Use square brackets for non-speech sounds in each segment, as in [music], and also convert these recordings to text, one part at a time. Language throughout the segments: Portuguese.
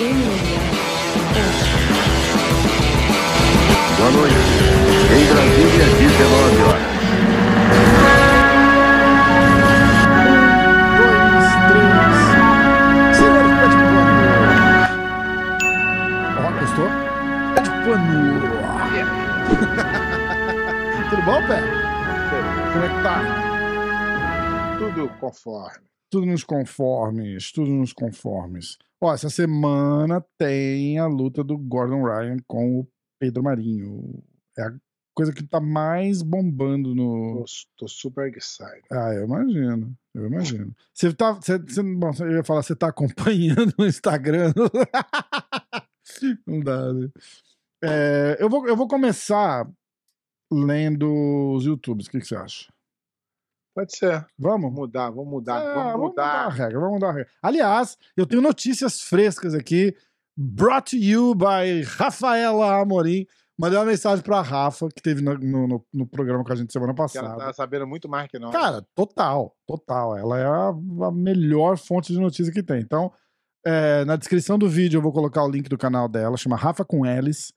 Boa noite. Em Brasília, 19 horas. Tudo bom, pé? Como é que tá? Tudo conforme. Tudo nos conformes, tudo nos conformes. Ó, essa semana tem a luta do Gordon Ryan com o Pedro Marinho. É a coisa que tá mais bombando no, Tô, tô super excited. Ah, eu imagino, eu imagino. Você tá, você, você- bom, eu ia falar, você tá acompanhando no Instagram? [laughs] Não dá, né? É, eu, vou, eu vou começar lendo os YouTubes, o que, que você acha? Pode ser. Vamos? Vamos mudar, vamos mudar, É, vamos mudar a regra, vamos mudar a regra. Aliás, eu tenho notícias frescas aqui, brought to you by Rafaela Amorim. Mandei uma mensagem pra Rafa, que teve no, no, no- programa com a gente semana Que passada. ela tá sabendo muito mais que nós. Cara, total, total. Ela é a, a melhor fonte de notícia que tem. Então, é, na descrição do vídeo eu vou colocar o link do canal dela, chama Rafa com Elis.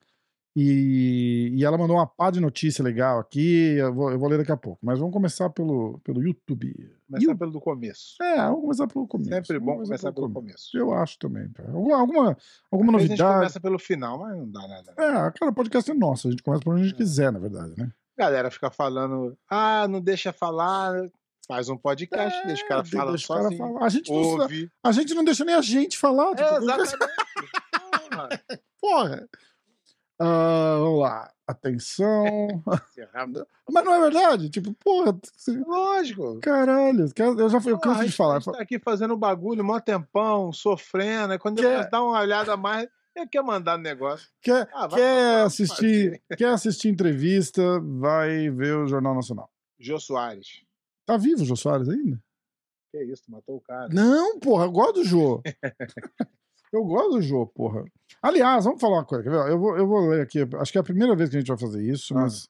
E, e ela mandou uma pá de notícia legal aqui. Eu vou, eu vou ler daqui a pouco. Mas vamos começar pelo, pelo YouTube. Começar You- pelo do começo. É, vamos começar pelo começo. Sempre bom começar pelo começo. começo. Eu acho também. Alguma, alguma, alguma vezes A gente novidade. começa pelo final, mas não dá nada. É, cara, o podcast é nosso. A gente começa por onde a gente É. quiser, na verdade, né? Galera fica falando, ah, não deixa falar. Faz um podcast, É, deixa o cara falar deixa o cara sozinho. falar. A gente, não, Ouve. a gente não deixa nem a gente falar. É, tipo, exatamente. [laughs] Porra. Porra! Ah, vamos lá. Atenção. [laughs] [laughs] Errado. Mas não é verdade? Tipo, porra. você- Lógico. Caralho. Eu já eu Porra, canso de falar. A gente tá aqui fazendo bagulho, mó tempão, sofrendo. Aí quando Quer- ele dá uma olhada a mais, ele quer mandar negócio. Quer, Ah, quer, falar, assistir, [laughs] quer assistir entrevista, vai ver o Jornal Nacional. Jô Soares. Tá vivo o Jô Soares ainda? Que isso, matou o cara. Não, porra, eu gosto do Jô. Eu gosto do Jô, porra. Aliás, vamos falar uma coisa. Eu vou, eu vou ler aqui. Acho que é a primeira vez que a gente vai fazer isso, Ah. mas.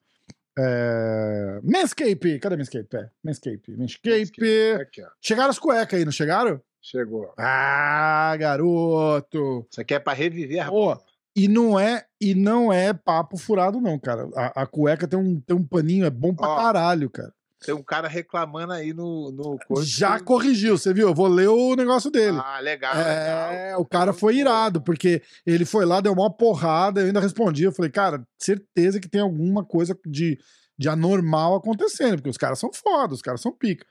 É... Manscape! Cadê Manscape? É, Manscape. Manscape. Aqui, ó. Chegaram as cuecas aí, não chegaram? Chegou. Ah, garoto! Isso aqui é pra reviver. Ó, E não é e não é papo furado, não, cara. A, a cueca tem um, tem um paninho, é bom pra Ó, caralho, cara. Tem um cara reclamando aí no, no Já corrigiu, você viu? Eu vou ler o negócio dele. Ah, legal. É, legal. o cara foi irado, porque ele foi lá, deu uma porrada, eu ainda respondi. Eu falei, cara, certeza que tem alguma coisa de, de anormal acontecendo, porque os caras são foda, os caras são pica.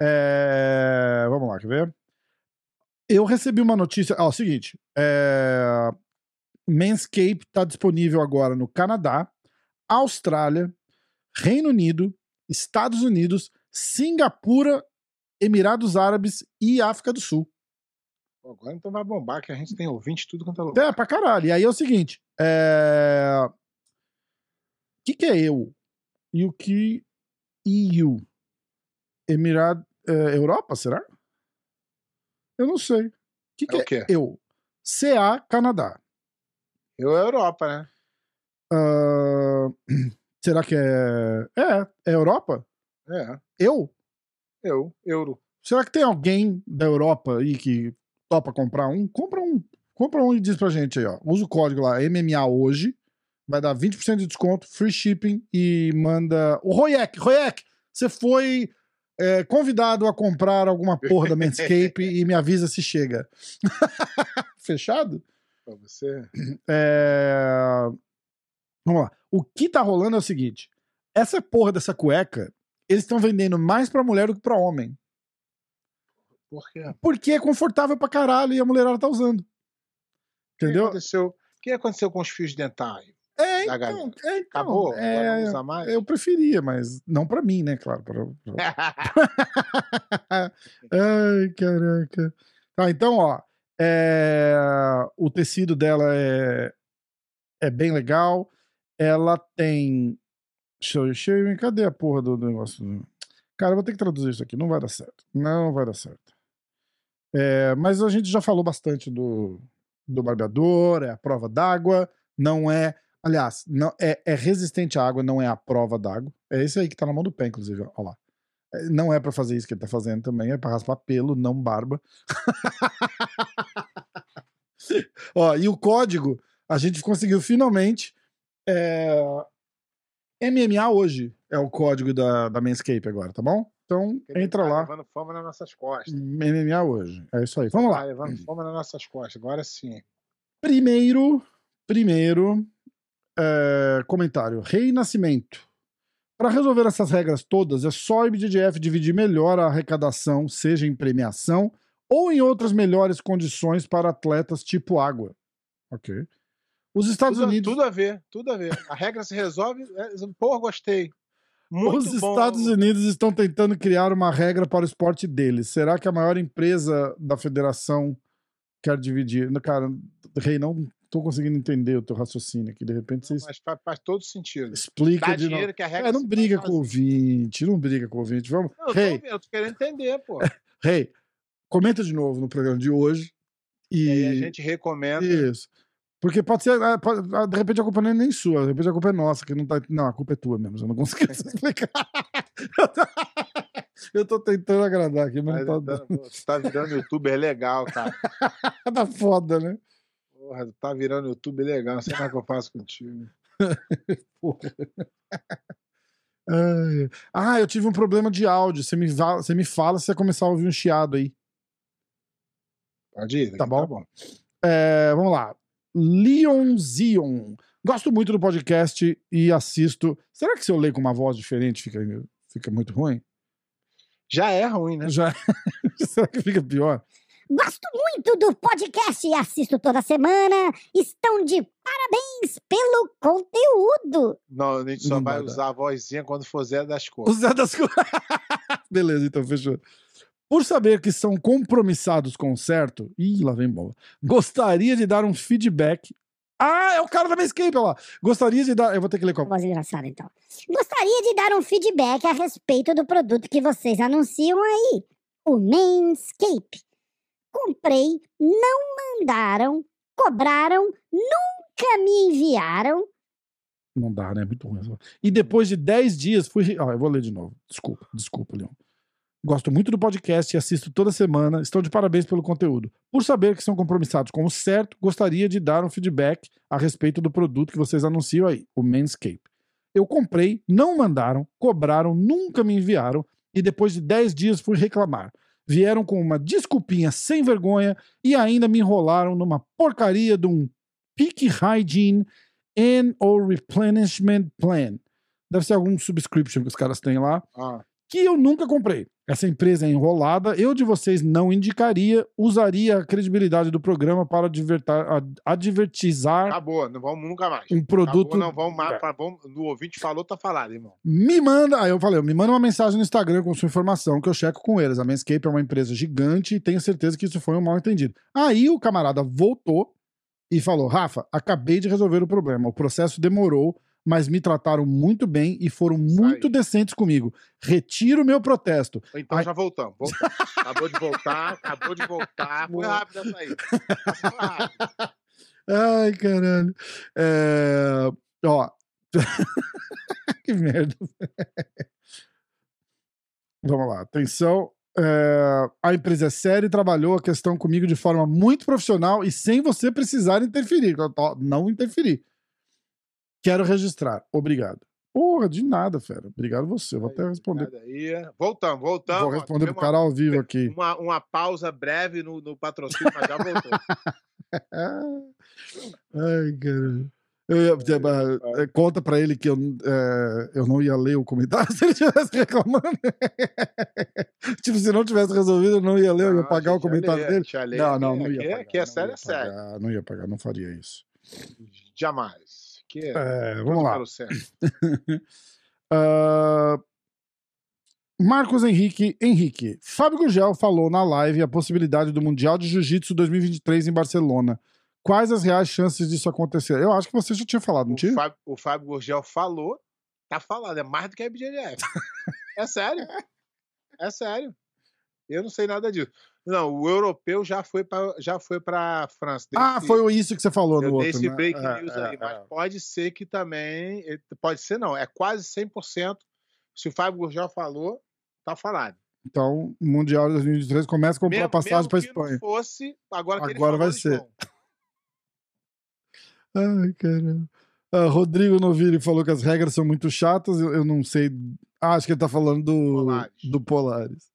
É, vamos lá, quer ver? Eu recebi uma notícia. Ó, é o seguinte: é, Manscape está disponível agora no Canadá, Austrália, Reino Unido, Estados Unidos, Singapura, Emirados Árabes e África do Sul. Agora então vai bombar, que a gente tem ouvinte tudo quanto é lugar. É, pra caralho. E aí é o seguinte: é... o que, que é eu? E o que EU? Emirado. é, Europa, será? Eu não sei. O que, que É é, eu? CA Canadá. Eu é Europa, né? Ah, será que é. É, é Europa? É. Eu? Eu, euro. Será que tem alguém da Europa aí que topa comprar um? Compra um. Compra um e diz pra gente aí, ó. Usa o código lá, MMA hoje. Vai dar 20% de desconto, free shipping e manda. O Royek, Royek, você foi é, convidado a comprar alguma porra da Manscape e me avisa se chega. [laughs] Fechado? Pra você. É... Vamos lá. O que tá rolando é o seguinte: essa porra dessa cueca, eles estão vendendo mais pra mulher do que pra homem. Por quê? Porque é confortável pra caralho e a mulherada tá usando. O que Entendeu? aconteceu? O que aconteceu com os fios dentais? É, então, é, então, Acabou? Agora é, não usa mais? eu preferia, mas não pra mim, né? Claro. Pra, pra- [laughs] Ai, caraca. Tá, então, ó. é, O tecido dela é, é bem legal. Ela tem. Show, show, cadê a porra do negócio? Cara, vou ter que traduzir isso aqui. Não vai dar certo. Não vai dar certo. É, mas a gente já falou bastante do, do barbeador, é a prova d'água. Não é. Aliás, não, é, é resistente à água, não é a prova d'água. É esse aí que tá na mão do pé, inclusive. Ó lá. É, Não é pra fazer isso que ele tá fazendo também, é pra raspar pelo, não barba. [laughs] Ó, e o código, a gente conseguiu finalmente. É... MMA hoje é o código da, da Manscape agora, tá bom? Então, entra tá lá. levando fama nas nossas costas. MMA hoje. É isso aí. Vamos lá. Tá levando fama nas nossas costas. Agora sim. Primeiro, primeiro é, comentário. Rei Nascimento. Para resolver essas regras todas, é só o IBDF dividir melhor a arrecadação, seja em premiação ou em outras melhores condições para atletas tipo água. Ok. Os Estados Tudo, Unidos. tudo a ver, tudo a ver. A regra se resolve. É, porra, gostei. Muito Os bom. Estados Unidos estão tentando criar uma regra para o esporte deles. Será que a maior empresa da federação quer dividir? Cara, Rei, não tô conseguindo entender o teu raciocínio aqui. De repente você Mas faz, faz todo sentido. explica Dá de novo. que a regra É, não briga com o ouvinte, não briga com o ouvinte. Vamos. Não, eu tô, Rei, ouvindo, eu tô querendo entender, pô. [laughs] Rei, comenta de novo no programa de hoje. E, E a gente recomenda. Isso. Porque pode ser, ah, pode- ah, de repente a culpa não é nem sua, de repente a culpa é nossa, que não tá. Não, a culpa é tua mesmo, eu não consegui [laughs] explicar. [laughs] Eu tô tentando agradar aqui, mas Mas não tá tá, pô, tu tá virando youtuber legal, cara. dando. [laughs] Tá foda, né? Porra, tu tá virando youtuber legal. Não sei mais o que eu faço contigo. Porra. Ai. Ah, eu tive um problema de áudio. Você me, você me fala se você começar a ouvir um chiado aí. Pode ir? Tá aqui bom. É, vamos lá. Leon Zion. Gosto muito do podcast e assisto. Será que se eu ler com uma voz diferente fica, fica muito ruim? Já é ruim, né? Já... [laughs] Será que fica pior? Gosto muito do podcast e assisto toda semana. Estão de parabéns pelo conteúdo. Não, a gente só Não vai usar a vozinha quando for Zé das O Cores. Zé das coisas. [laughs] Beleza, então fechou. Por saber que são compromissados com o certo, ih, lá vem bola. Gostaria de dar um feedback. Ah, é o cara da Manscape olha lá. Gostaria de dar. Eu vou ter que ler com a Voz engraçada, então. Gostaria de dar um feedback a respeito do produto que vocês anunciam aí. O Manscape. Comprei, não mandaram, cobraram, nunca me enviaram. Não dá, né? Muito ruim. E depois de 10 dias, fui. Ó, eu vou ler de novo. Desculpa, desculpa, Leon. Gosto muito do podcast e assisto toda semana. Estão de parabéns pelo conteúdo. Por saber que são compromissados com o certo, gostaria de dar um feedback a respeito do produto que vocês anunciam aí, o Manscape. Eu comprei, não mandaram, cobraram, nunca me enviaram e depois de 10 dias fui reclamar. Vieram com uma desculpinha sem vergonha e ainda me enrolaram numa porcaria de um Peak Hygiene and or Replenishment Plan. Deve ser algum subscription que os caras têm lá Ah, que eu nunca comprei. Essa empresa é enrolada, eu de vocês não indicaria, usaria a credibilidade do programa para advertar, ad- advertizar acabou, não vamos nunca mais. um produto. Acabou, não vamos mais. É. vamos- no ouvinte falou, tá falado, irmão. Me manda, aí eu falei, me manda uma mensagem no Instagram com sua informação que eu checo com eles. A Manscape é uma empresa gigante e tenho certeza que isso foi um mal entendido. Aí o camarada voltou e falou: Rafa, acabei de resolver o problema. O processo demorou, mas me trataram muito bem e foram muito decentes comigo. Retiro meu protesto. Então Ai. já voltamos. voltamos. acabou de voltar, acabou de voltar. [laughs] Foi rápido essa aí. [laughs] Ai, caralho. É, Ó. [laughs] que merda. Vamos lá, atenção. É, A empresa é séria e trabalhou a questão comigo de forma muito profissional e sem você precisar interferir. Não interferir. Quero registrar. Obrigado. Porra, de nada, fera. Obrigado você. Eu vou até responder. Aí. Voltamos, voltamos. Vou responder pro cara ao vivo aqui. Uma, uma pausa breve no, no patrocínio, mas já voltou. [laughs] Ai, cara. Eu eh, conta pra ele que eu, eh, eu não ia ler o comentário [laughs] se ele estivesse reclamando. tipo, se não tivesse resolvido, eu não ia ler, eu ia Não, apagar o comentário dele. Não, não, não ia aqui, apagar. Aqui é sério, é sério. apagar, Não ia apagar, não faria isso. Jamais. Que tudo vamos lá. [laughs] Ah, Marcos Henrique Henrique. Fábio Gurgel falou na live a possibilidade do Mundial de Jiu-Jitsu 2023 em Barcelona. Quais as reais chances disso acontecer? Eu acho que você já tinha falado, não tinha? Fábio, o Fábio Gurgel falou, tá falando, é mais do que a IBGF. [laughs] é sério. É sério. Eu não sei nada disso. Não, o europeu já foi para já foi para França. Ah, foi isso que você falou no outro, esse né? break É, news é, aí, mas é. pode ser que também, eh, pode ser não, é quase 100%. Se o Fábio Gurgel falou, tá falado. Então, o Mundial de 2023 começa a comprar Mesmo- passagem mesmo para Espanha. não fosse, agora Agora vai ser. [laughs] Ai, caramba. Ah, Rodrigo Noviri falou que as regras são muito chatas. Eu, eu não sei. Ah, acho que ele tá falando do Polaris. do Polaris.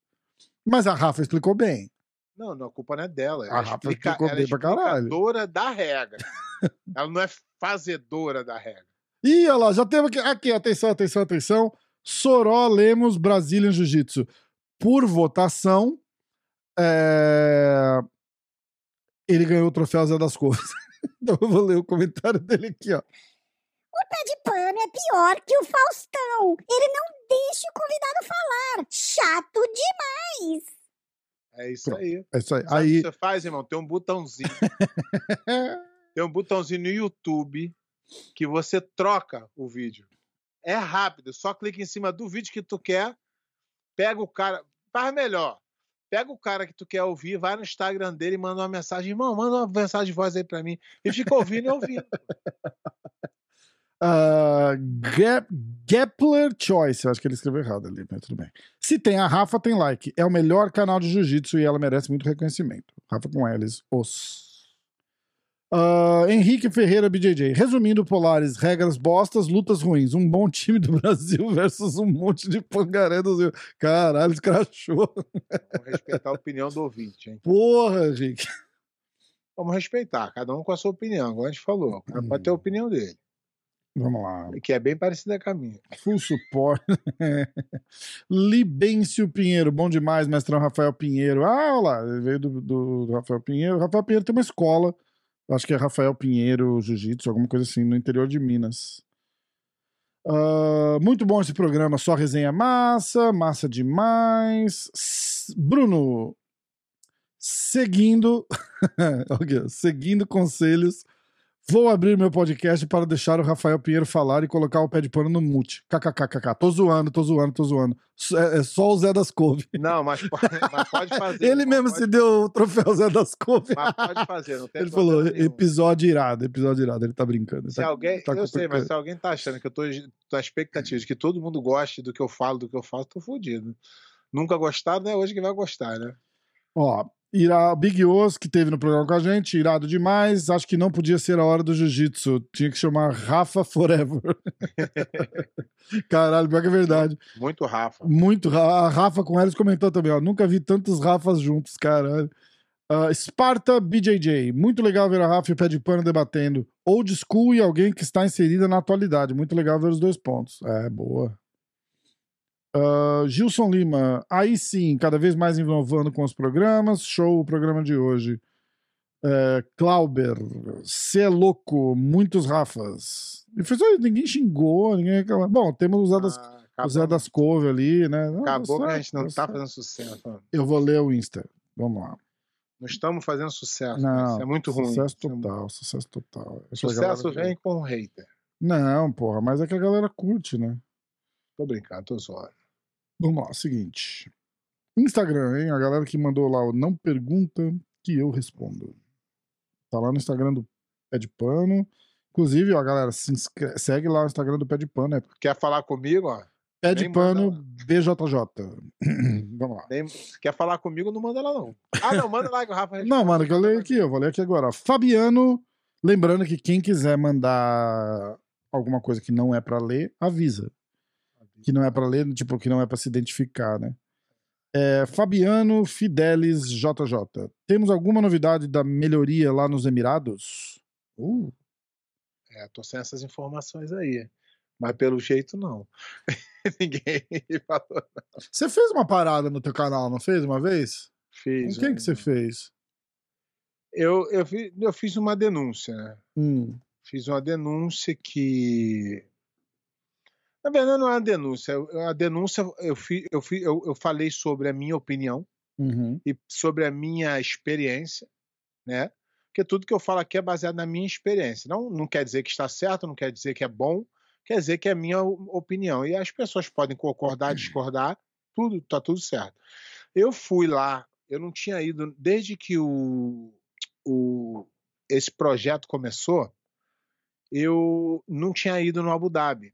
Mas a Rafa explicou bem. Não, não, a culpa não é dela. A Ela, Rafa explica, ela é bem pra caralho. explicadora da regra. [laughs] ela não é fazedora da regra. Ih, olha lá, já teve aqui. Aqui, atenção, atenção, atenção. Soró Lemos Brazilian Jiu-Jitsu. Por votação, é, ele ganhou o troféu Zé das Cores. [laughs] então eu vou ler o comentário dele aqui, ó. O pé de pano é pior que o Faustão. Ele não deixa o convidado falar. Chato demais. É isso Pronto. aí. É isso aí. Sabe o Aí, que você faz, irmão? Tem um botãozinho. [laughs] tem um botãozinho no YouTube que você troca o vídeo. É rápido, só clica em cima do vídeo que tu quer, pega o cara, faz melhor. Pega o cara que tu quer ouvir, vai no Instagram dele e manda uma mensagem, irmão, manda uma mensagem de voz aí pra mim. E fica ouvindo e ouvindo. [laughs] Gap- Gepler Choice, eu acho que ele escreveu errado ali, mas tudo bem. Se tem a Rafa, tem like. É o melhor canal de jiu-jitsu e ela merece muito reconhecimento. Rafa com L's, os. Ah, Henrique Ferreira BJJ. Resumindo, Polares, regras bostas, lutas ruins. Um bom time do [laughs] Brasil versus um monte de pangaré do Rio. Caralho, escrachou. Vamos respeitar a opinião do ouvinte, hein? Porra, Henrique. Vamos respeitar, cada um com a sua opinião, como a gente falou. O cara pode ter a opinião dele, Vamos lá. que é bem parecida com a minha. Full support. [laughs] Libêncio Pinheiro, bom demais, mestrão Rafael Pinheiro. Ah, olha lá, ele veio do, do- do Rafael Pinheiro. Rafael Pinheiro tem uma escola, acho que é Rafael Pinheiro Jiu-Jitsu, alguma coisa assim, no interior de Minas. Ah, muito bom esse programa, só resenha massa, massa demais. Bruno, seguindo, [laughs] seguindo conselhos, Vou abrir meu podcast para deixar o Rafael Pinheiro falar e colocar o pé de pano no mute. KKKKK. Tô zoando, tô zoando, tô zoando. É, é só o Zé das Couve. Não, mas pode, [laughs] mas pode fazer. Ele mesmo pode, se deu o troféu Zé das Couve. Mas pode fazer, não [laughs] tem Ele falou, nenhum. episódio irado, episódio irado. Ele tá brincando. ele Se tá- alguém, tá eu sei, mas se alguém tá achando que eu tô na expectativa de que todo mundo goste do que eu falo, do que eu faço, tô fudido. Nunca gostaram, né? Hoje que vai gostar, né? Ó, irá, Big Os, que teve no programa com a gente, irado demais. Acho que não podia ser a hora do jiu-jitsu. Tinha que chamar Rafa Forever. [laughs] Caralho, pior que é verdade. Muito Rafa. Muito. Ra- A Rafa com eles comentou também, ó. Nunca vi tantos Rafas juntos, caralho. Ah, Sparta BJJ. Muito legal ver a Rafa e o Pé de Pano debatendo. Old school e alguém que está inserida na atualidade. Muito legal ver os dois pontos. É, boa. Ah, Gilson Lima. Aí sim, cada vez mais inovando com os programas. Show o programa de hoje. É, Clauber. Cê é louco. Muitos Rafas. E foi só ninguém xingou, ninguém reclamou. Bom, temos o Zé das Ah, o das Couve ali, né? Não, acabou que a gente não tá tá certo. fazendo sucesso. Eu vou ler o Insta. Vamos lá. Não estamos fazendo sucesso. Não, Isso é muito ruim. Sucesso Isso é total, sucesso total. Acho que a Sucesso vem com hater. Não, porra, mas é que a galera curte, né? Tô brincando, tô zoando. Vamos lá, seguinte. Instagram, hein? A galera que mandou lá o não pergunta que eu respondo. Tá lá no Instagram do Pé de Pano. Inclusive, ó, galera, se inscre- segue lá o Instagram do Pé de Pano, é Quer falar comigo, ó? Pé de manda Pano. BJJ. [clears throat] Vamos lá. Nem- quer falar comigo, não manda lá, não. Ah, não, manda lá que o Rafa Não, mano, que eu leio aqui, eu vou ler aqui agora. Fabiano, lembrando que quem quiser mandar alguma coisa que não é pra ler, avisa. Que não é pra ler, tipo, que não é pra se identificar, né? É, Fabiano Fidelis JJ. Temos alguma novidade da melhoria lá nos Emirados? Uh, É, tô sem essas informações aí. Mas pelo jeito, não. [laughs] Ninguém falou. você fez uma parada no teu canal, não fez uma vez? Fiz. Com quem que um- você fez? Eu, eu, eu fiz uma denúncia, né? Hum, Fiz uma denúncia que. Na verdade, não é uma denúncia. eu- A denúncia, eu, fi, eu, fi, eu, eu falei sobre a minha opinião uhum, e sobre a minha experiência, né? Porque tudo que eu falo aqui é baseado na minha experiência. Não, não quer dizer que está certo, não quer dizer que é bom, quer dizer que é a minha opinião. E as pessoas podem concordar, discordar, tudo tá tudo certo. Eu fui lá, eu não tinha ido desde que o, o esse projeto começou, eu não tinha ido no Abu Dhabi.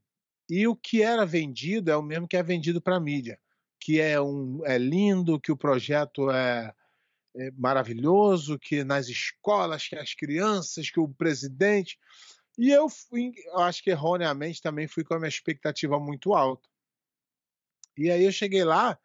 E o que era vendido é o mesmo que é vendido para mídia, que é um é lindo, que o projeto é é maravilhoso, que nas escolas, que as crianças, que o presidente. E eu, fui, eu acho que erroneamente também fui com a minha expectativa muito alta. E aí eu cheguei lá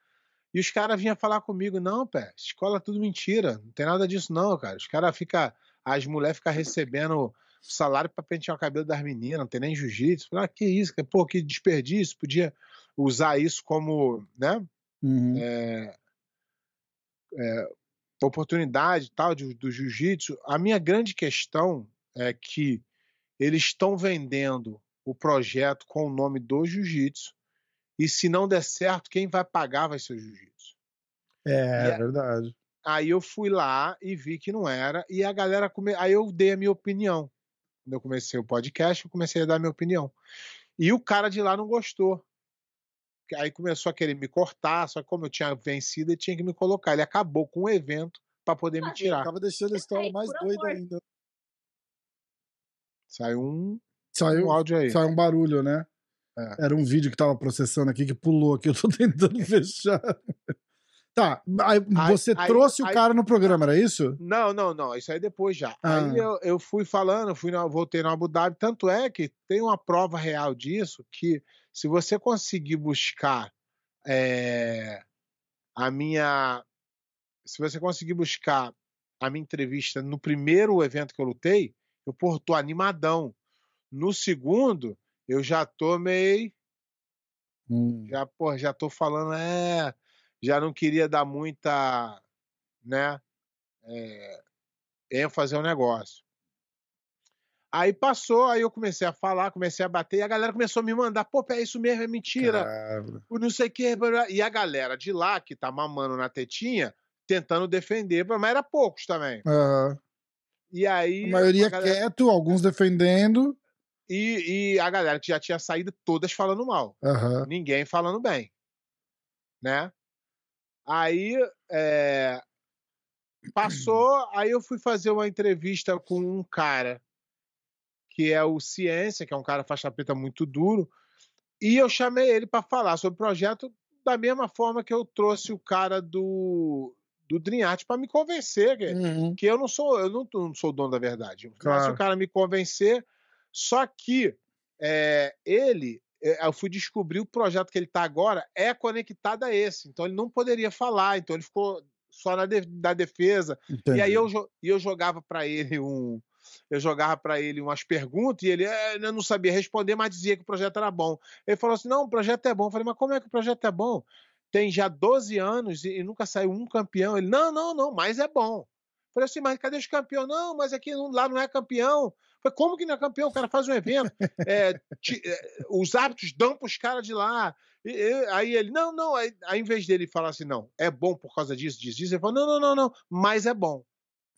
e os caras vinham falar comigo: não, pé, escola é tudo mentira, não tem nada disso, não, cara. Os caras ficam, as mulheres ficam recebendo salário para pentear o cabelo das meninas, não tem nem jiu-jitsu. Ah, que isso, pô, que desperdício, podia usar isso como, né? Uhum. É, é, oportunidade tal de, do jiu-jitsu. A minha grande questão é que eles estão vendendo o projeto com o nome do jiu-jitsu e se não der certo, quem vai pagar vai ser o jiu-jitsu. É, a- verdade. Aí eu fui lá e vi que não era, e a galera. Come... Aí eu dei a minha opinião. Quando eu comecei o podcast, eu comecei a dar a minha opinião. E o cara de lá não gostou. Aí começou a querer me cortar, só que como eu tinha vencido, ele tinha que me colocar. Ele acabou com o evento para poder me tirar. Tava deixando a história mais doida amor. ainda. Saiu um, Saiu, um áudio aí. saiu um barulho, né? É. Era um vídeo que tava processando aqui que pulou aqui. [laughs] Eu tô tentando [laughs] fechar. Tá, aí você aí- trouxe o aí- cara no programa, era isso? Não, não, não. Isso aí depois já. Ah. Aí eu, eu fui falando, fui na, voltei no Abu Dhabi. Tanto é que tem uma prova real disso que se você conseguir buscar é, a minha. Se você conseguir buscar a minha entrevista no primeiro evento que eu lutei, eu pô, tô animadão. No segundo, eu já tô meio. Hum, Já, pô, já tô falando, é. Já não queria dar muita. Né? É, ênfase ao negócio. Aí passou, aí eu comecei a falar, comecei a bater, e a galera começou a me mandar, pô, é isso mesmo, é mentira, cara. o não sei o que, e a galera de lá, que tá mamando na tetinha, tentando defender, mas era poucos também. Aham. E aí. A maioria a galera- quieto, alguns defendendo. e, e a galera que já tinha saído, todas falando mal. Aham. ninguém falando bem, né? Aí é, passou, aí eu fui fazer uma entrevista com um cara que é o Ciência, que é um cara faixa preta muito duro, e eu chamei ele para falar sobre o projeto da mesma forma que eu trouxe o cara do do Dream Art para me convencer que, Uhum. que eu não sou eu não, não sou o dono da verdade. Claro. o cara me convencer, só que é, ele eu fui descobrir o projeto que ele está agora é conectado a esse, então ele não poderia falar, então ele ficou só na de- da defesa. Entendi. E aí eu, eu jogava para ele um eu jogava para ele umas perguntas e ele "É, eu não sabia responder, mas dizia que o projeto era bom. Ele falou assim: "Não, o projeto é bom". Eu falei: "Mas como é que o projeto é bom? Tem já 12 anos e, e nunca saiu um campeão". Ele: "Não, não, não, mas é bom". Eu falei assim: "Mas cadê os campeões?". "Não, mas aqui lá não é campeão". Falei: "Como que não é campeão? O cara faz um evento, é, ti- é, os árbitros dão para os caras de lá". E- e- aí ele: "Não, não", aí, aí em vez dele falar assim: "Não, é bom por causa disso, disso, disso", ele falou: "Não, não, não, não, mas é bom".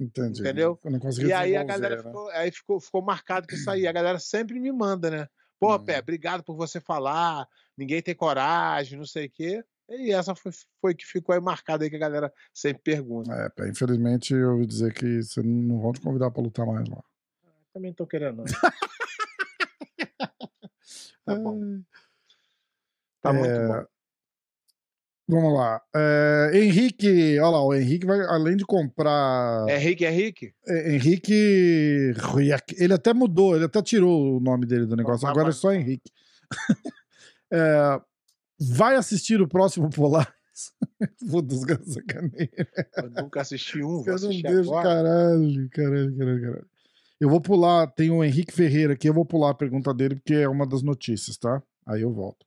Entendi. entendeu? Eu não consegui E aí a galera né? ficou, aí ficou, ficou marcado com isso aí. A galera sempre me manda, né? Pô, Hum. Pé, obrigado por você falar. Ninguém tem coragem, não sei o quê. E essa foi, foi que ficou aí marcada aí que a galera sempre pergunta. É, pá, infelizmente eu ouvi dizer que você não vão te convidar pra lutar mais lá. Também tô querendo. não. [laughs] Tá bom. Tá muito É, bom. Vamos lá. É, Henrique, olha lá, o Henrique vai, além de comprar. É Henrique, é Henrique? É, Henrique. Ele até mudou, ele até tirou o nome dele do negócio. Agora é só Henrique. [laughs] É, vai assistir o próximo Polaris? [laughs] Foda-se, cara, sacaneia. Eu nunca assisti um, vou Eu não agora. caralho, caralho, caralho, caralho. Eu vou pular, tem o Henrique Ferreira aqui, eu vou pular a pergunta dele, porque é uma das notícias, tá? Aí eu volto.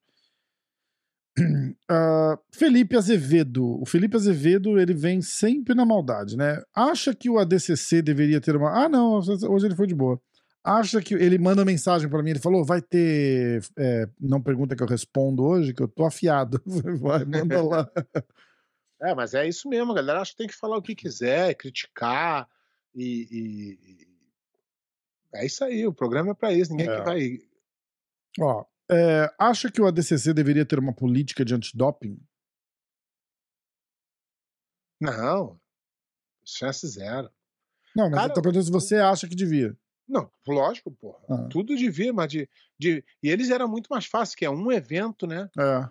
[clears throat] Ah, Felipe Azevedo. O Felipe Azevedo, ele vem sempre na maldade, né? Acha que o ADCC deveria ter uma. Ah, não, hoje ele foi de boa. Acha que. Ele manda mensagem pra mim, ele falou: vai ter. é, não pergunta que eu respondo hoje, que eu tô afiado. [laughs] Vai, manda lá. É, mas é isso mesmo, galera acha que tem que falar o que quiser, criticar e- e- É isso aí, o programa é pra isso, ninguém É. que vai. Ó, é, acha que o ADCC deveria ter uma política de antidoping? Não, chance zero. Não, mas Cara, eu tô perguntando se você acha que devia. Não, lógico, porra. Ah. Tudo devia, mas de, de. E eles eram muito mais fácil, que é um evento, né? É.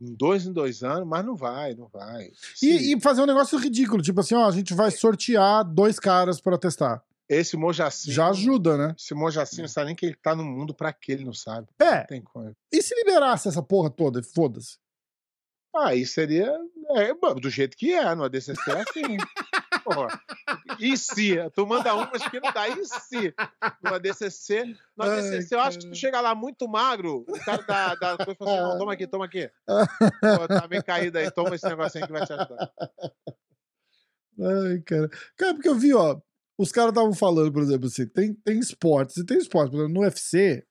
Dois em dois anos, mas não vai, não vai. E, e fazer um negócio ridículo, tipo assim, ó, a gente vai sortear dois caras pra testar. Esse Mojacinho. Já ajuda, né? Esse Mojacinho não sabe nem que ele tá no mundo pra que ele não sabe. É, Não tem como. e se liberasse essa porra toda? Foda-se. Aí seria. É, do jeito que é, no ADCC é assim. [laughs] Porra. E se? Tu manda umas que não dá. E se? No ADCC. No ADCC, eu acho que tu chega lá muito magro. O cara da, da coisa fala assim: não, toma aqui, toma aqui. Pô, tá meio caído aí, toma esse negocinho que vai te ajudar. Ai, cara. Cara, porque eu vi, ó, os caras estavam falando, por exemplo, assim, tem, tem esportes, e tem esportes, por exemplo, no UFC,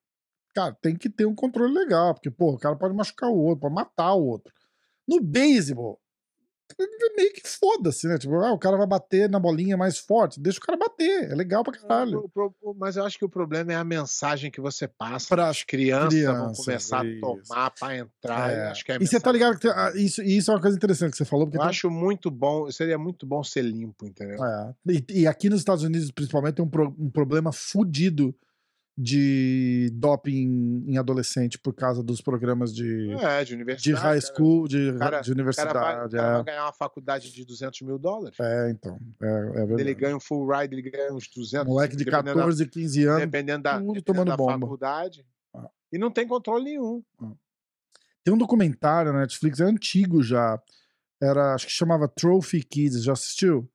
cara, tem que ter um controle legal, porque, pô, o cara pode machucar o outro, pode matar o outro. No beisebol, [laughs] meio que foda-se, né? Tipo, ah, o cara vai bater na bolinha mais forte, deixa o cara bater, é legal pra caralho. Mas eu acho que o problema é a mensagem que você passa. Pra as crianças, vão começar isso. a tomar pra entrar. É. Acho que é E você tá ligado que tem- ah, isso, isso é uma coisa interessante que você falou, porque Eu tem- acho muito bom, seria muito bom ser limpo, entendeu? É. E, e aqui nos Estados Unidos, principalmente, tem um, pro- um problema fudido de doping em adolescente por causa dos programas de, É, de de universidade. high cara. school, de, cara- de O cara, vai, universidade. cara vai é. ganhar uma faculdade de 200 mil dólares. É, então. É, é. Ele ganha um full ride, ele ganha uns 200. Moleque de dependendo 14, 15 da, anos. dependendo da, tudo dependendo tomando da bomba. faculdade. Ah. E não tem controle nenhum. Tem um documentário na Netflix, é antigo já. Era, acho que chamava Trophy Kids. Já assistiu?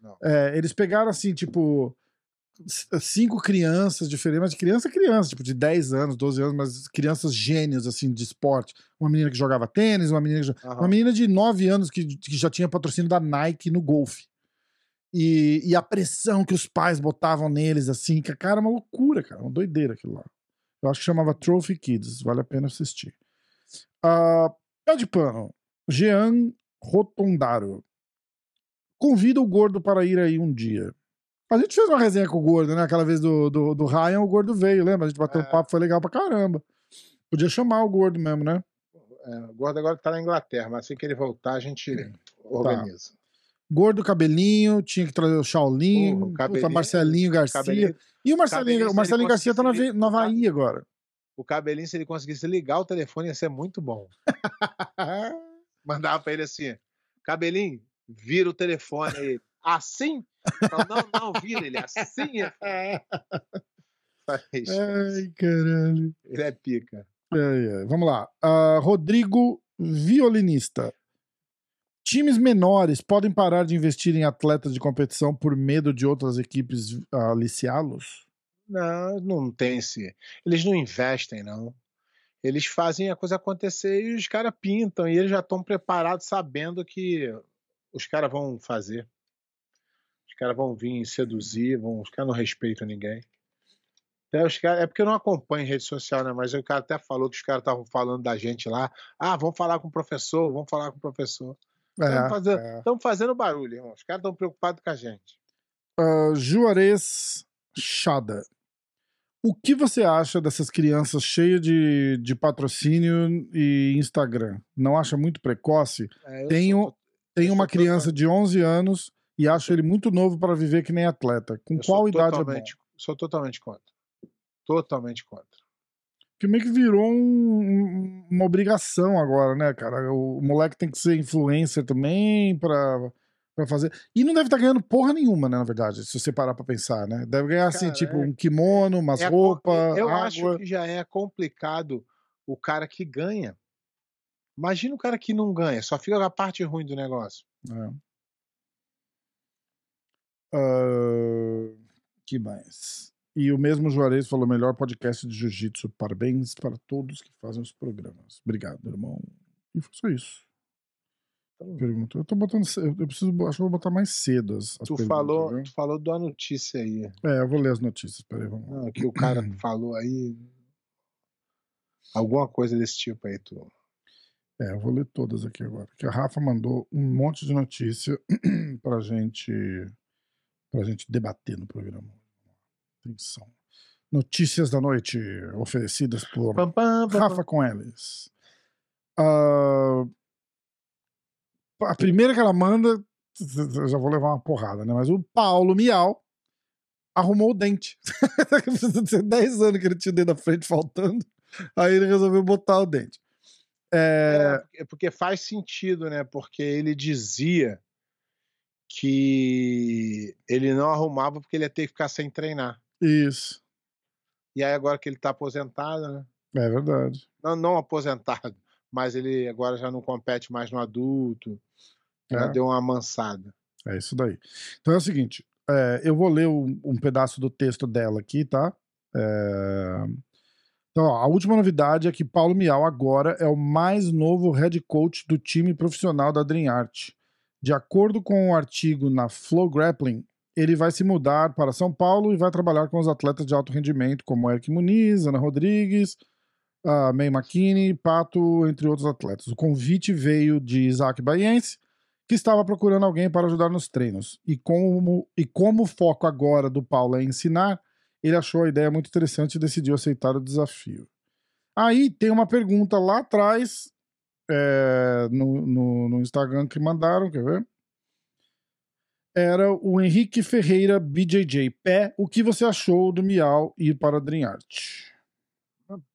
Não. É, eles pegaram assim, tipo, cinco crianças diferentes, mas criança é criança, tipo, de 10 anos, 12 anos, mas crianças gênios, assim, de esporte. Uma menina que jogava tênis, uma menina que Aham. Uma menina de 9 anos que, que já tinha patrocínio da Nike no golfe. E, e a pressão que os pais botavam neles, assim, que, cara, é uma loucura, cara, uma doideira aquilo lá. Eu acho que chamava Trophy Kids, vale a pena assistir. Ah, pé de pano, Jean Rotondaro. Convida o gordo para ir aí um dia. A gente fez uma resenha com o gordo, né? Aquela vez do, do, do Ryan, o gordo veio, lembra? A gente bateu um É. papo, foi legal pra caramba. Podia chamar o gordo mesmo, né? É, o Gordo agora tá na Inglaterra, mas assim que ele voltar, a gente Tá. organiza. Gordo cabelinho, tinha que trazer o Shaolin, o puta, Marcelinho Garcia. Cabelinho, E o Marcelinho, o Marcelinho Garcia tá na, ligar- Havaí agora. o cabelinho, se ele conseguisse ligar o telefone, ia ser muito bom. [laughs] Mandava pra ele assim: cabelinho, vira o telefone aí. Assim? Não, não, vira ele assim. é Faz. Ai, caralho. Ele é pica. Ai, ai. Vamos lá. Ah, Rodrigo, violinista. Times menores podem parar de investir em atletas de competição por medo de outras equipes aliciá-los? Não, não tem esse. Eles não investem, não. Eles fazem a coisa acontecer e os caras pintam. E eles já estão preparados sabendo que os caras vão fazer. Os caras vão vir seduzir, vão, os caras não respeitam ninguém. Até os caras, é porque eu não acompanho rede social, né? Mas o cara até falou que os caras estavam falando da gente lá. Ah, vamos falar com o professor, vamos falar com o professor. Estamos fazendo, é. fazendo barulho, irmão. Os caras estão preocupados com a gente. Ah, Juarez Chada. O que você acha dessas crianças cheias de, de patrocínio e Instagram? Não acha muito precoce? É, Tenho- sou- Tem uma criança de 11 anos e acho ele muito novo para viver que nem atleta. Com eu qual idade é bom? Sou totalmente contra. Totalmente contra. Que meio que virou um- um- uma obrigação agora, né, cara? O, moleque tem que ser influencer também pra, pra fazer. E não deve estar ganhando porra nenhuma, né, na verdade, se você parar pra pensar, né? Deve ganhar, assim, Cara, tipo, é- um kimono, umas É, roupas, eu água. acho que já é complicado o cara que ganha. Imagina o cara que não ganha, só fica a parte ruim do negócio. É. Ah, que mais? E o mesmo Juarez falou: melhor podcast de jiu-jitsu. Parabéns para todos que fazem os programas. Obrigado, irmão. E foi só isso. Então, Pergunta. Eu tô botando. Eu preciso. Acho que vou botar mais cedo as, as tu, falou, tu falou da notícia aí. É, eu vou ler as notícias. Peraí, vamos lá. Não, que o cara [clears throat] falou aí. Alguma coisa desse tipo aí, tu. É, eu vou ler todas aqui agora. Que a Rafa mandou um monte de notícia [clears throat] pra gente. Pra gente debater no programa. Atenção. Notícias da noite oferecidas por Pam, pam, pam, Rafa com eles. Ah, a primeira que ela manda, eu já vou levar uma porrada, né? Mas o Paulo Miau arrumou o dente. [laughs] 10 anos que ele tinha o dedo da frente faltando. Aí ele resolveu botar o dente. É, É, porque faz sentido, né? Porque ele dizia que ele não arrumava porque ele ia ter que ficar sem treinar. Isso. E aí agora que ele tá aposentado, né? É verdade. Não, não aposentado, [laughs] mas ele agora já não compete mais no adulto. Já É. deu uma amansada. É isso daí. Então é o seguinte, é, eu vou ler um, um pedaço do texto dela aqui, tá? É, Então, ó, a última novidade é que Paulo Miau agora é o mais novo head coach do time profissional da Dream Art. De acordo com o artigo na Flow Grappling, ele vai se mudar para São Paulo e vai trabalhar com os atletas de alto rendimento, como Eric Muniz, Ana Rodrigues, a May McKinney, Pato, entre outros atletas. O convite veio de Isaac Baiense, que estava procurando alguém para ajudar nos treinos. E como, e como o foco agora do Paulo é ensinar, ele achou a ideia muito interessante e decidiu aceitar o desafio. Aí tem uma pergunta lá atrás, é, no, no, no Instagram que mandaram, quer ver? Era o Henrique Ferreira BJJ. Pé, o que você achou do Miau ir para a Dream Art?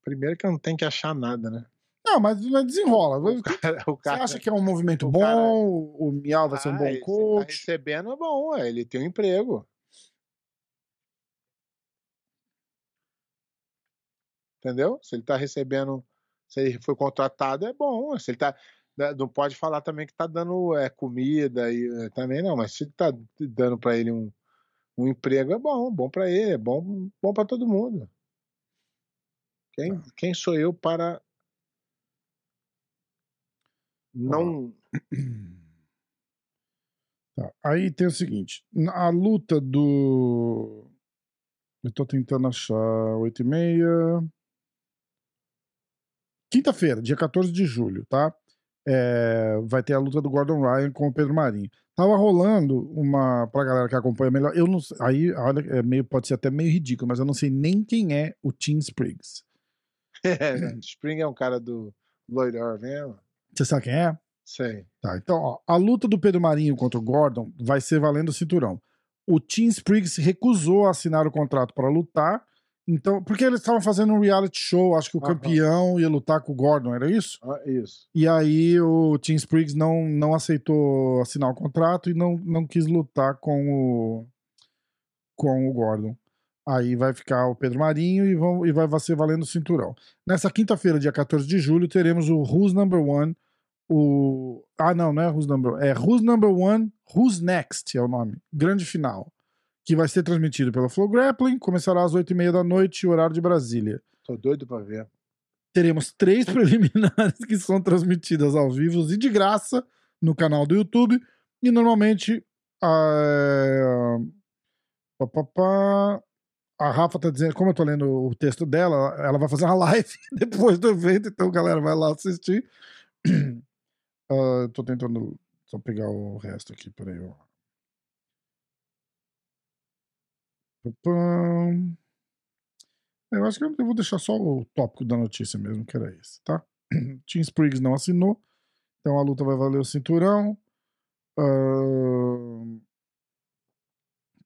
Primeiro que não tem que achar nada, né? Não, mas desenrola. O cara, o Você cara acha que é um movimento o bom? cara- O Miau vai ser um Ah, bom Tá coach? recebendo é bom, ué, ele tem um emprego. Entendeu? Se ele tá recebendo, se ele foi contratado, é bom. Se ele tá. né, Não pode falar também que tá dando é, comida e é, também não, mas se tá dando para ele um, um emprego, é bom, bom para ele, é bom, bom para todo mundo. Quem, quem sou eu para não. Tá, Aí tem o seguinte: a luta do. Eu tô tentando achar 8 e meia. Quinta-feira, dia 14 de julho, tá? É, vai ter a luta do Gordon Ryan com o Pedro Marinho. Tava rolando uma. Pra galera que acompanha melhor. Eu não Aí, olha, é meio, pode ser até meio ridículo, mas eu não sei nem quem é o Tim Spriggs. [laughs] Spring é um cara do Lloyd Irving, é? Você sabe quem é? sei. Tá, então, ó, a luta do Pedro Marinho contra o Gordon vai ser valendo o cinturão. O Tim Spriggs recusou assinar o contrato para lutar, então, porque eles estavam fazendo um reality show, acho que o Aham. campeão ia lutar com o Gordon, era isso? Ah, isso. E aí o Tim Spriggs não, não aceitou assinar o contrato e não, não quis lutar com o com o Gordon. Aí vai ficar o Pedro Marinho e, vão, e vai ser valendo o cinturão. Nessa quinta-feira, dia 14 de julho, teremos o Who's Number One. O... Ah, não, não é Who's Number One. É Who's Number One, Who's Next é o nome. Grande final. Que vai ser transmitido pela Flow Grappling. Começará às 8h30 da noite, horário de Brasília Tô doido pra ver. teremos três [laughs] preliminares que são transmitidas ao vivo e de graça no canal do YouTube. E normalmente a, pá, a Rafa tá dizendo, como eu tô lendo o texto dela, ela vai fazer uma live [laughs] depois do evento, então galera vai lá assistir. Eu [clears throat] tô tentando só pegar o resto aqui, peraí. ó. Pá, pá. Eu acho que eu vou deixar só o tópico da notícia mesmo, que era esse, tá? [clears throat] Tim Spriggs não assinou, então a luta vai valer o cinturão. Ahn,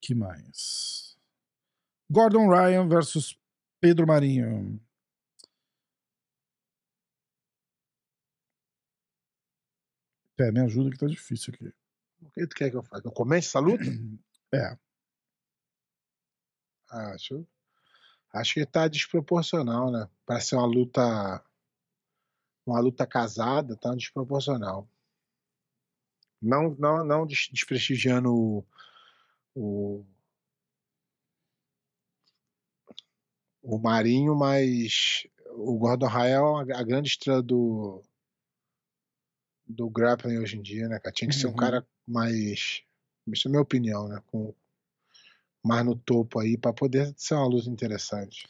que mais? Gordon Ryan versus Pedro Marinho. É, me ajuda que tá difícil aqui. O que tu quer que eu faça? Eu comece essa luta? É, Acho. Acho que tá desproporcional, né? Parece ser uma luta. Uma luta casada, tá desproporcional. Não, não, não des- desprestigiando o, o. o Marinho, mas o Gordon Ryan é a grande estrela do. do grappling hoje em dia, né, cara? Tinha que ser um Uhum. cara mais. Isso é a minha opinião, né? Com, mais no topo aí, pra poder ser uma luta interessante.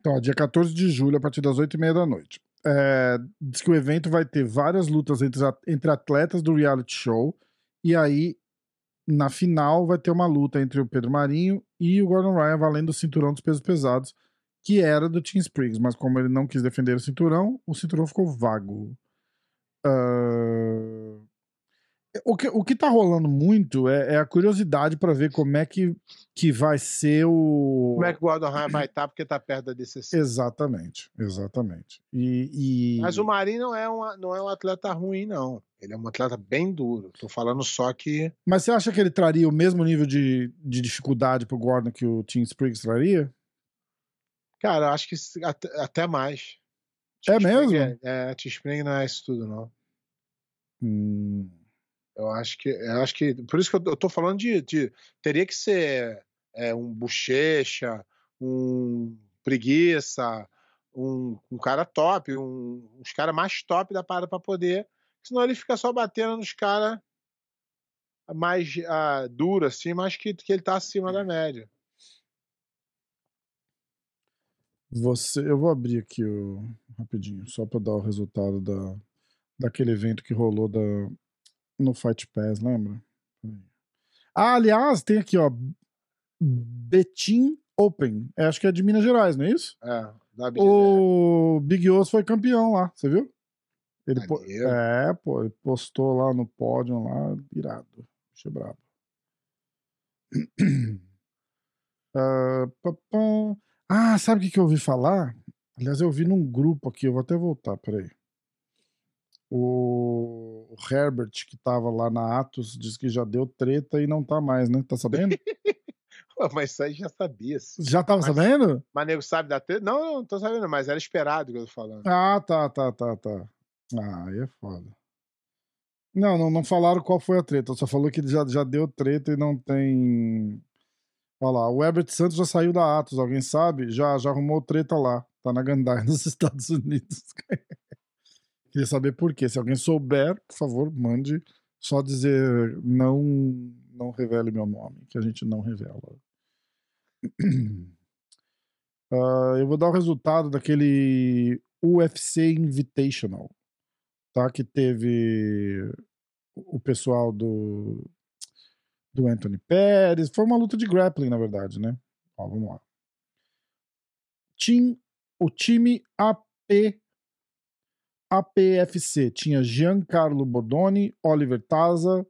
Então, dia 14 de julho, a partir das 8h30 da noite. É, diz que o evento vai ter várias lutas entre, entre atletas do reality show. E aí, na final, vai ter uma luta entre o Pedro Marinho e o Gordon Ryan valendo o cinturão dos pesos pesados, que era do Tim Spriggs. Mas como ele não quis defender o cinturão, o cinturão ficou vago. Ah, O que, o que tá rolando muito é, é a curiosidade pra ver como é que, que vai ser o. Como é que o Gordon Ryan vai estar porque tá perto da DCC? Exatamente, exatamente. E, e- Mas o Marinho não é, um, não é um atleta ruim, não. Ele é um atleta bem duro. Tô falando só que. Mas você acha que ele traria o mesmo nível de, de dificuldade pro Gordon que o Tim Spriggs traria? Cara, eu acho que até, mais. É Team mesmo? É, é, Team Spring não é isso tudo, não. Hum, Eu acho que. Eu acho que. Por isso que eu, eu tô falando de. de- teria que ser é, um bochecha, um preguiça, um, um cara top, um, uns caras mais top da parada pra poder. Senão ele fica só batendo nos caras mais ah, duro, assim, mas que, que ele tá acima da média. você, eu vou abrir aqui o, rapidinho, só pra dar o resultado da, daquele evento que rolou da, no Fight Pass, lembra? Ah, aliás, tem aqui, ó. Betim Open. É, acho que é de Minas Gerais, não é isso? É, da BGDF. O Big Osso foi campeão lá, você viu? Ele po- é, pô, ele postou lá no pódio lá, irado. Achei brabo. [clears throat] Ah, pá. Ah, sabe o que, que eu ouvi falar? Aliás, eu ouvi num grupo aqui, eu vou até voltar, peraí. O, Herbert, que tava lá na Atos, disse que já deu treta e não tá mais, né? Tá sabendo? [laughs] Pô, Mas isso aí já sabia. sim. Já tava Mas- sabendo? Mas nego sabe da treta? Não, não tô sabendo, mas era esperado que eu tô falando. Ah, tá, tá, tá, tá. Ah, aí é foda. Não, não, não falaram qual foi a treta, só falou que já, já deu treta e não tem. Olha lá, o Herbert Santos já saiu da Atos, alguém sabe? Já, já arrumou treta lá. Tá na Gandai, [laughs] nos Estados Unidos. Queria saber por quê. Se alguém souber, por favor, mande só dizer não, não revele meu nome, que a gente não revela. [clears throat] Ah, eu vou dar o resultado daquele UFC Invitational, tá? Que teve o pessoal do do Anthony Pérez. Foi uma luta de grappling, na verdade, né? Ó, vamos lá. Tim, o time AP APFC tinha Giancarlo Bodoni, Oliver Taza,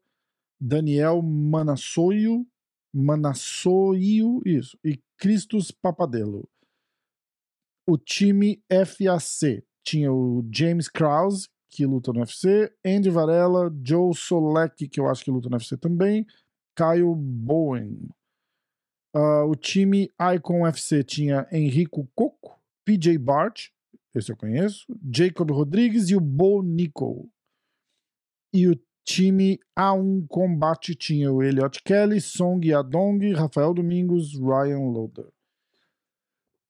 Daniel Manassoio, Manassoio, isso, e Christos Papadello. O time FAC tinha o James Krause, que luta no UFC, Andy Varela, Joe Solek, que eu acho que luta no UFC também, Caio Bowen. Ah, o time Icon FC tinha Henrico Coco, PJ Bart, esse eu conheço, Jacob Rodrigues e o Bo Nico. E o time A1 Combate tinha o Elliot Kelly, Song Yadong, Rafael Domingos, Ryan Loader.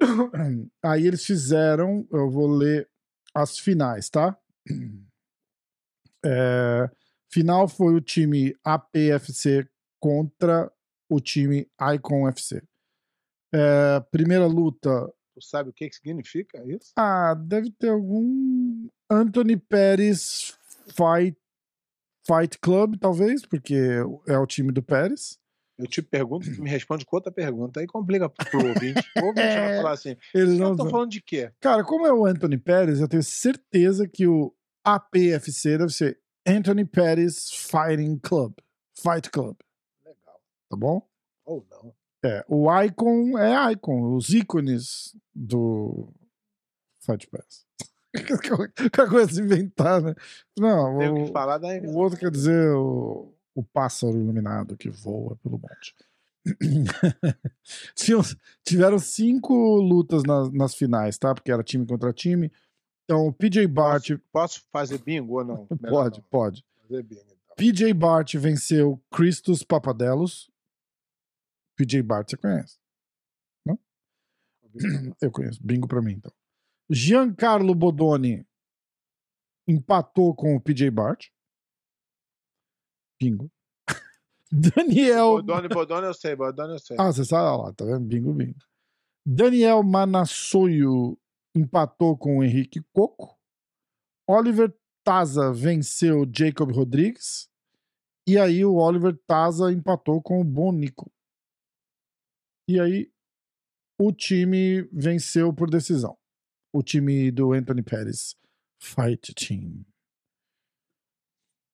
[coughs] Aí eles fizeram, eu vou ler as finais, tá? É, final foi o time APFC contra o time Icon FC. É, primeira luta, Tu sabe o que, que significa isso? ah, deve ter algum Anthony Pérez Fight, Fight Club, talvez, porque é o time do Pérez. Eu te pergunto, tu me responde com outra pergunta. Aí complica pro ouvinte. O ouvinte vai [laughs] falar assim: Eles não tô falando de quê? Cara, como é o Anthony Pérez, eu tenho certeza que o APFC deve ser Anthony Pérez Fighting Club. Fight Club, Legal. tá bom? Ou não. É, o Icon é Icon, os ícones do Fight Pass. [laughs] Coisa se inventar, né? Não, Tenho o, que falar da o outro quer dizer o, o pássaro iluminado que voa pelo monte. [laughs] Tinham- tiveram cinco lutas nas, nas finais, tá? Porque era time contra time. Então, o PJ Bart. Posso, posso fazer bingo ou não? [laughs] Pode, não. pode. Fazer bingo. Então. PJ Bart venceu Christos Papadelos. PJ Bart, você conhece? [clears throat] Eu conheço. Bingo pra mim, então. Giancarlo Bodoni empatou com o PJ Bart. Bingo. [laughs] Daniel. Bodone, Bodone eu sei, Bodone eu sei. Ah, você sabe lá, tá vendo? Bingo, bingo. Daniel Manassoio empatou com o Henrique Coco. Oliver Taza venceu Jacob Rodrigues. E aí o Oliver Taza empatou com o Bonico. E aí o time venceu por decisão. O time do Anthony Pérez Fight Team.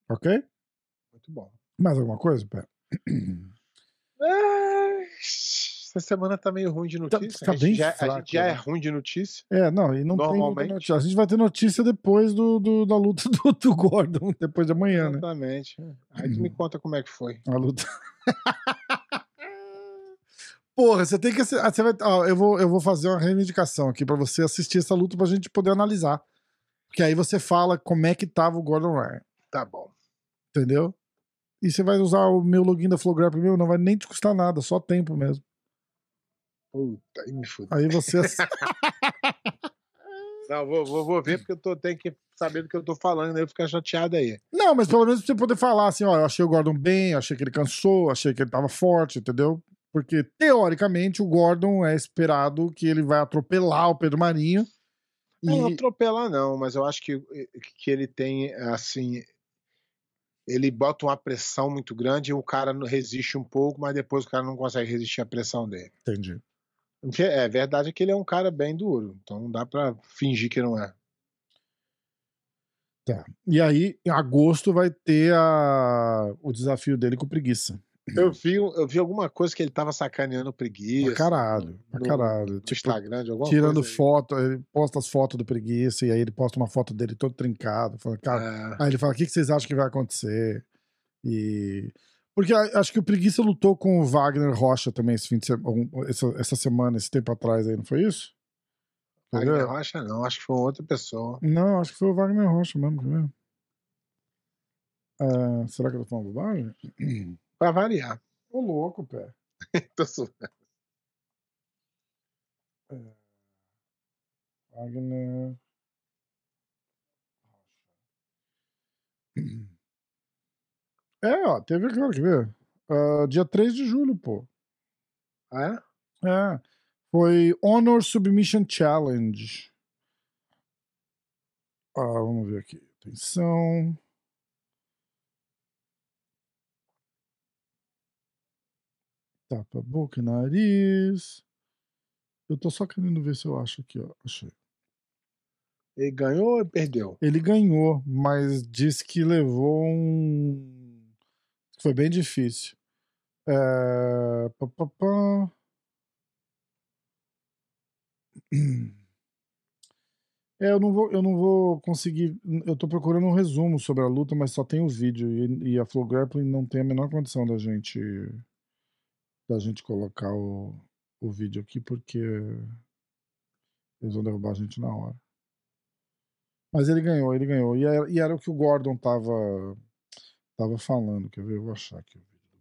Ok? Muito bom. Mais alguma coisa, Pé? Ah, Essa semana tá meio ruim de notícia. tá a, gente bem já, a fraco, gente já né? é ruim de notícia. É, não, e não tem notícia. A gente vai ter notícia depois do, do- da luta [laughs] do, do Gordon, depois de amanhã, né? Exatamente. Aí tu me conta como é que foi. A luta. [laughs] Porra, você tem que. ah, Você vai, ó, eu, vou, eu vou fazer uma reivindicação aqui pra você assistir essa luta pra gente poder analisar. Porque aí você fala como é que tava o Gordon Ryan, Tá bom. entendeu? E você vai usar o meu login da Flowgrap meu, não vai nem te custar nada, só tempo mesmo. Puta, aí me fudeu. Aí você. [laughs] Não, vou, vou, vou ver porque eu tô, tenho que saber do que eu tô falando, aí eu ficar chateado aí. Não, mas pelo menos pra você poder falar assim, ó, eu achei o Gordon bem, achei que ele cansou, achei que ele tava forte, entendeu? Porque, teoricamente, o Gordon é esperado que ele vai atropelar o Pedro Marinho. E... Não, atropelar não, mas eu acho que, que ele tem, assim, ele bota uma pressão muito grande e o cara não resiste um pouco, mas depois o cara não consegue resistir à pressão dele. Entendi. Porque É verdade que ele é um cara bem duro, então não dá pra fingir que não é. Tá. E aí, em agosto, vai ter a... o desafio dele com preguiça. Eu vi, eu vi alguma coisa que ele tava sacaneando preguiça. Pra caralho, pra no- caralho. No Tipo, Instagram de alguma tirando foto, ele posta as fotos do preguiça e aí ele posta uma foto dele todo trincado. Fala, cara, É. Aí ele fala: o que que vocês acham que vai acontecer? E. Porque acho que o Preguiça lutou com o Wagner Rocha também esse fim de semana, essa, essa semana, esse tempo atrás aí, não foi isso? Ver? Wagner Rocha não, acho que foi outra pessoa. Não, acho que foi o Wagner Rocha mesmo, ver? Ah, será que eu tô falando bobagem? [clears throat] Pra variar. Ô, louco, pé. [laughs] Tô zoando. Wagner. É, ó, teve aquela, quer ver? Ah, dia 3 de julho, pô. Ah, é? É. Foi Honor Submission Challenge. Ah, vamos ver aqui. Atenção. Tapa boca e nariz. Eu tô só querendo ver se eu acho aqui, ó. Achei. Ele ganhou ou perdeu? Ele ganhou, mas disse que levou um. Foi bem difícil. É... pá, pá, pá. É, eu não vou, eu não vou conseguir. Eu tô procurando um resumo sobre a luta, mas só tem o vídeo e, e a Flow Grappling não tem a menor condição da gente da gente colocar o, o vídeo aqui porque eles vão derrubar a gente na hora. Mas ele ganhou, ele ganhou. E era, e era o que o Gordon tava, tava falando. Quer ver? Eu vou achar aqui o vídeo do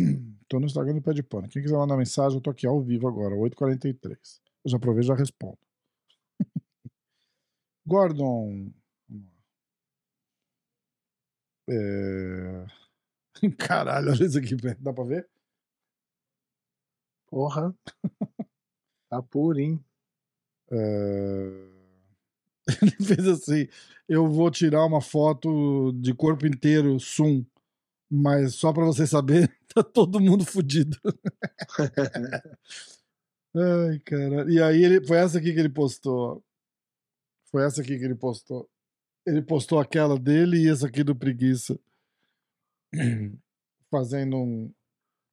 Gordon. Tô no Instagram do Pé de Pano. Quem quiser mandar mensagem, eu tô aqui ao vivo agora, 8h43. Eu já aproveito e já respondo. [laughs] Gordon. É... [laughs] Caralho, olha isso aqui, dá pra ver? Porra. Tá purinho. É, [laughs] Ele fez assim: eu vou tirar uma foto de corpo inteiro, sum, mas só pra você saber, [laughs] tá todo mundo fudido. Ai, cara. E aí ele foi essa aqui que ele postou. Foi essa aqui que ele postou. Ele postou aquela dele e essa aqui do preguiça. [clears throat] Fazendo um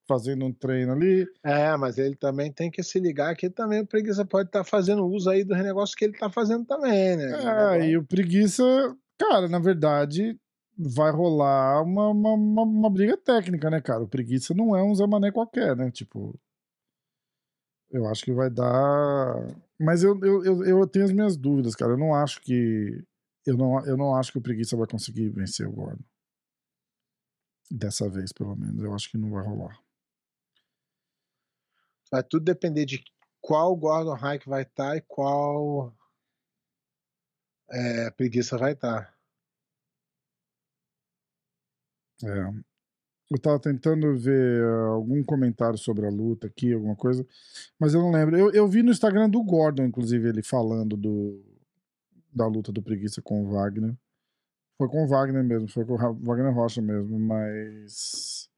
fazendo um treino ali. É, mas ele também tem que se ligar que também o preguiça pode estar fazendo uso aí dos negócios que ele tá fazendo também, né? É, e o preguiça, cara, na verdade, vai rolar uma, uma, uma, uma briga técnica, né, cara? O preguiça não é um Zé Mané qualquer, né? Tipo. Eu acho que vai dar. Mas eu, eu, eu, eu tenho as minhas dúvidas, cara. Eu não acho que. Eu não, eu não acho que o preguiça vai conseguir vencer o Gordon. Dessa vez, pelo menos. Eu acho que não vai rolar. Vai tudo depender de qual Gordon Hike vai estar e qual é, preguiça vai estar. É. Eu tava tentando ver ah, algum comentário sobre a luta aqui, alguma coisa, mas eu não lembro. Eu, eu vi no Instagram do Gordon, inclusive, ele falando do, da luta do Preguiça com o Wagner. Foi com o Wagner mesmo, foi com o Wagner Rocha mesmo, mas.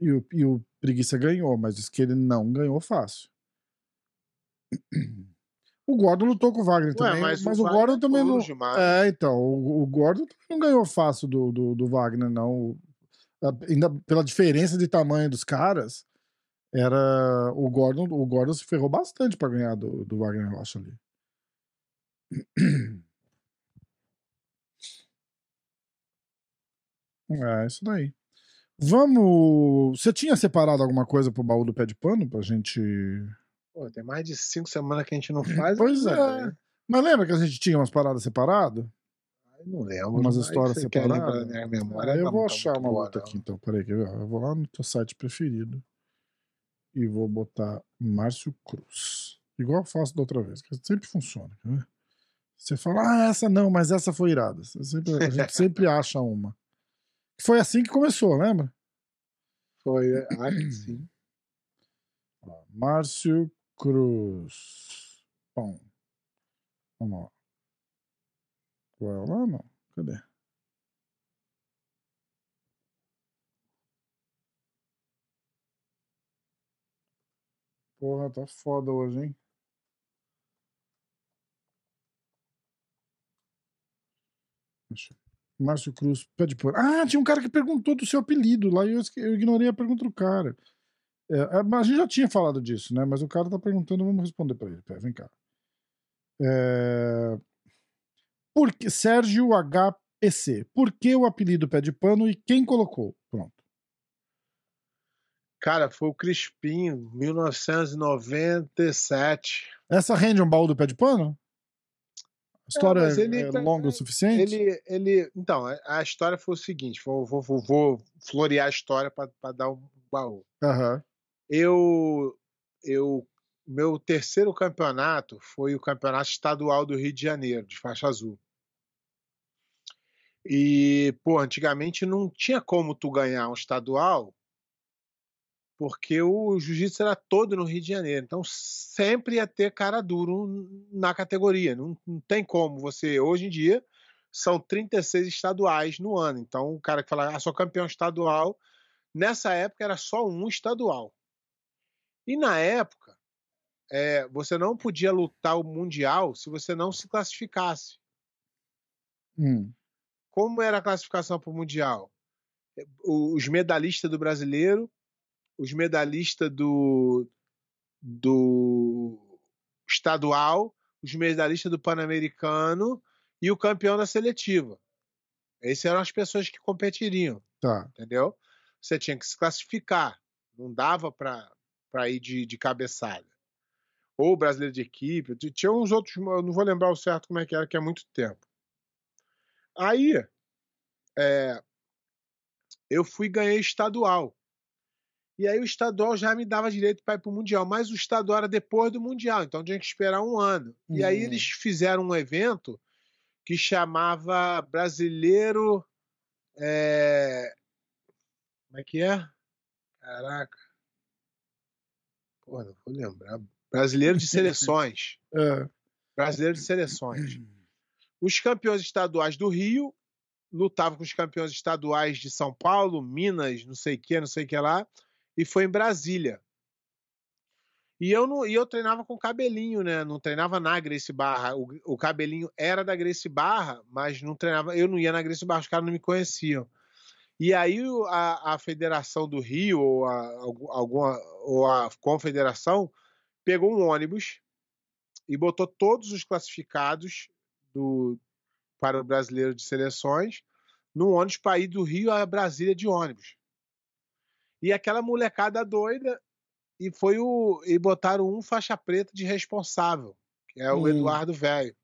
E o, e o Preguiça ganhou, mas diz que ele não ganhou fácil. [clears throat] O Gordon lutou com o Wagner Ué, também, mas mas, o o, Gordon também não. demais. É, então, o, o Gordon não ganhou fácil do, do, do Wagner, não. Ainda pela diferença de tamanho dos caras, era. O Gordon, o Gordon se ferrou bastante pra ganhar do, do Wagner Rocha ali. [clears throat] É, isso daí. Vamos. Você tinha separado alguma coisa pro baú do pé de pano pra gente. Pô, tem mais de cinco semanas que a gente não faz. Pois né, é. velho? Mas lembra que a gente tinha umas paradas separadas? Não lembro. Umas histórias separadas? da minha memória. Aí eu tá- vou tá achar uma outra aqui, então. Peraí, quer ver? Eu vou lá no teu site preferido e vou botar Márcio Cruz. Igual eu faço da outra vez, que sempre funciona. ver? Você fala, ah, essa não, mas essa foi irada. Sempre- a gente [laughs] sempre acha uma. Foi assim que começou, lembra? Foi, é, [clears throat] acho que sim. Márcio Cruz. Bom. Vamos lá. Vai lá não? Cadê? Porra, tá foda hoje, hein? Deixa eu- Márcio Cruz, pede por. Ah, tinha um cara que perguntou do seu apelido lá e eu, eu ignorei a pergunta do cara. É, é, mas a gente já tinha falado disso, né? Mas o cara tá perguntando, vamos responder pra ele. Pera, vem cá. É... Por que, Sérgio HPC. Por que o apelido pé de pano e quem colocou? Pronto. Cara, foi o Crispim, 1997. Essa rende um baú do pé de pano? A história é, ele é tá- longa o suficiente? Ele, ele, então, a- história foi o seguinte: vou, vou, vou, vou florear a história para dar um baú. Aham. Eu, eu, meu terceiro campeonato foi o campeonato estadual do Rio de Janeiro, de faixa azul. E, pô, antigamente não tinha como tu ganhar um estadual, porque o jiu-jitsu era todo no Rio de Janeiro. Então sempre ia ter cara duro na categoria. Não, não tem como você. Hoje em dia são 36 estaduais no ano. Então o cara que fala, ah, sou campeão estadual. Nessa época era só um estadual. E na época, é, você não podia lutar o Mundial se você não se classificasse. Hum. Como era a classificação para o Mundial? Os medalistas do brasileiro, os medalistas do, do estadual, os medalistas do Pan-Americano e o campeão da seletiva. Essas eram as pessoas que competiriam, Tá. entendeu? Você tinha que se classificar, não dava para ir de, de cabeçada. Ou brasileiro de equipe, tinha uns outros, eu não vou lembrar o certo como é que era, que é muito tempo. Aí, é, eu fui ganhei estadual. E aí o estadual já me dava direito para ir para o Mundial, mas o estadual era depois do Mundial, então tinha que esperar um ano. E aí Hum. eles fizeram um evento que chamava Brasileiro. é, Como é que é? Caraca. Pô, não vou lembrar. Brasileiro de Seleções. [laughs] É. Brasileiro de Seleções. [clears throat] Os campeões estaduais do Rio lutavam com os campeões estaduais de São Paulo, Minas, não sei o que, não sei o que lá, e foi em Brasília. E eu, não, e eu treinava com cabelinho, né? Não treinava na Grace Barra. O, o cabelinho era da Grace Barra, mas não treinava. Eu não ia na Grace Barra, os caras não me conheciam. E aí a, a Federação do Rio, ou a, algu- alguma, ou a Confederação, pegou um ônibus e botou todos os classificados do, para o brasileiro de seleções no ônibus para ir do Rio a Brasília de ônibus. E aquela molecada doida e foi o e botaram um faixa preta de responsável, que é o Hum. Eduardo Velho,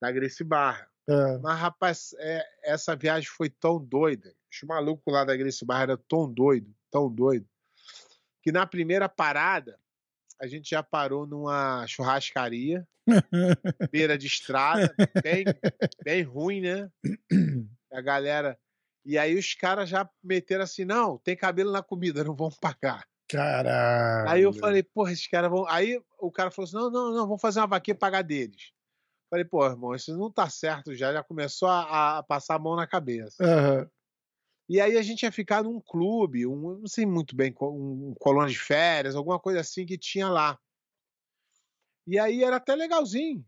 da Gracie Barra. É. Mas, rapaz, é, essa viagem foi tão doida. Os malucos lá da Gracie Barra eram tão doido, tão doido, que na primeira parada a gente já parou numa churrascaria, [laughs] beira de estrada, bem, bem ruim, né? [clears throat] A galera. E aí os caras já meteram assim: não, tem cabelo na comida, não vão pagar. Caralho. Aí eu falei, porra, esses caras vão. Aí o cara falou assim: não, não, não, vamos fazer uma vaquinha e pagar deles. Falei, pô, irmão, isso não tá certo já, já começou a, a passar a mão na cabeça. Aham. E aí a gente ia ficar num clube, um, não sei muito bem, co- um colônia de férias, alguma coisa assim que tinha lá. E aí era até legalzinho.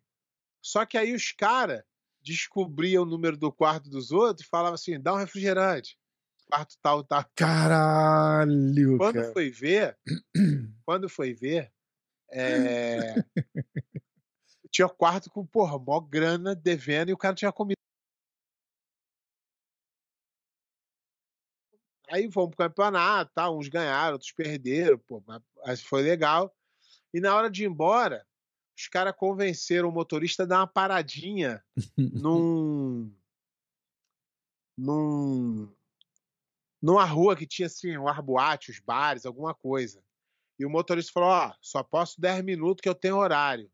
Só que aí os caras descobriam o número do quarto dos outros e falavam assim: dá um refrigerante. Quarto tal, tal. Caralho, Quando cara. foi ver, [clears throat] quando foi ver, é, [laughs] tinha quarto com, porra, mó grana devendo e o cara tinha comido. Aí fomos pro campeonato, tá? uns ganharam, outros perderam, pô, mas foi legal. E na hora de ir embora, os caras convenceram o motorista a dar uma paradinha [laughs] num. num. numa rua que tinha assim, um arboate, os bares, alguma coisa. E o motorista falou: Ó, só posso 10 minutos que eu tenho horário.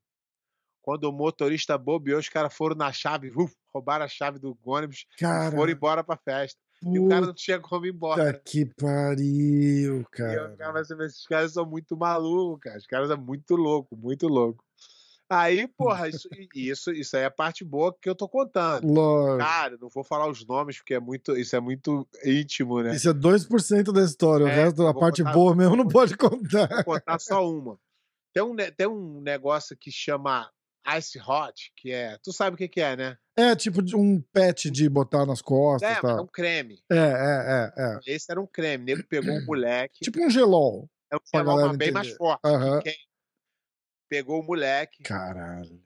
Quando o motorista bobeou, os caras foram na chave, [laughs] uf, roubaram a chave do ônibus e Cara, foram embora pra festa. E o cara não tinha como ir embora. que pariu, E eu cara. ficava assim, esses caras são muito malucos, cara. Os caras são muito loucos, muito loucos. Aí, [laughs] porra, isso, isso, isso aí é a parte boa que eu tô contando. Lógico. Cara, não vou falar os nomes, porque é muito, isso é muito íntimo, né? Isso é 2% da história. O É, resto, a parte contar- boa mesmo, não pode contar. Vou contar só uma. Tem um, tem um negócio que chama Ice Hot, que é. Tu sabe o que, que é, né? É tipo de um pet de botar nas costas É, mas é um creme. É, é, é, é. Esse era um creme. O nego pegou um moleque. Tipo um gelol. é um gelol, mas bem mais forte. Quem pegou o moleque, Caralho.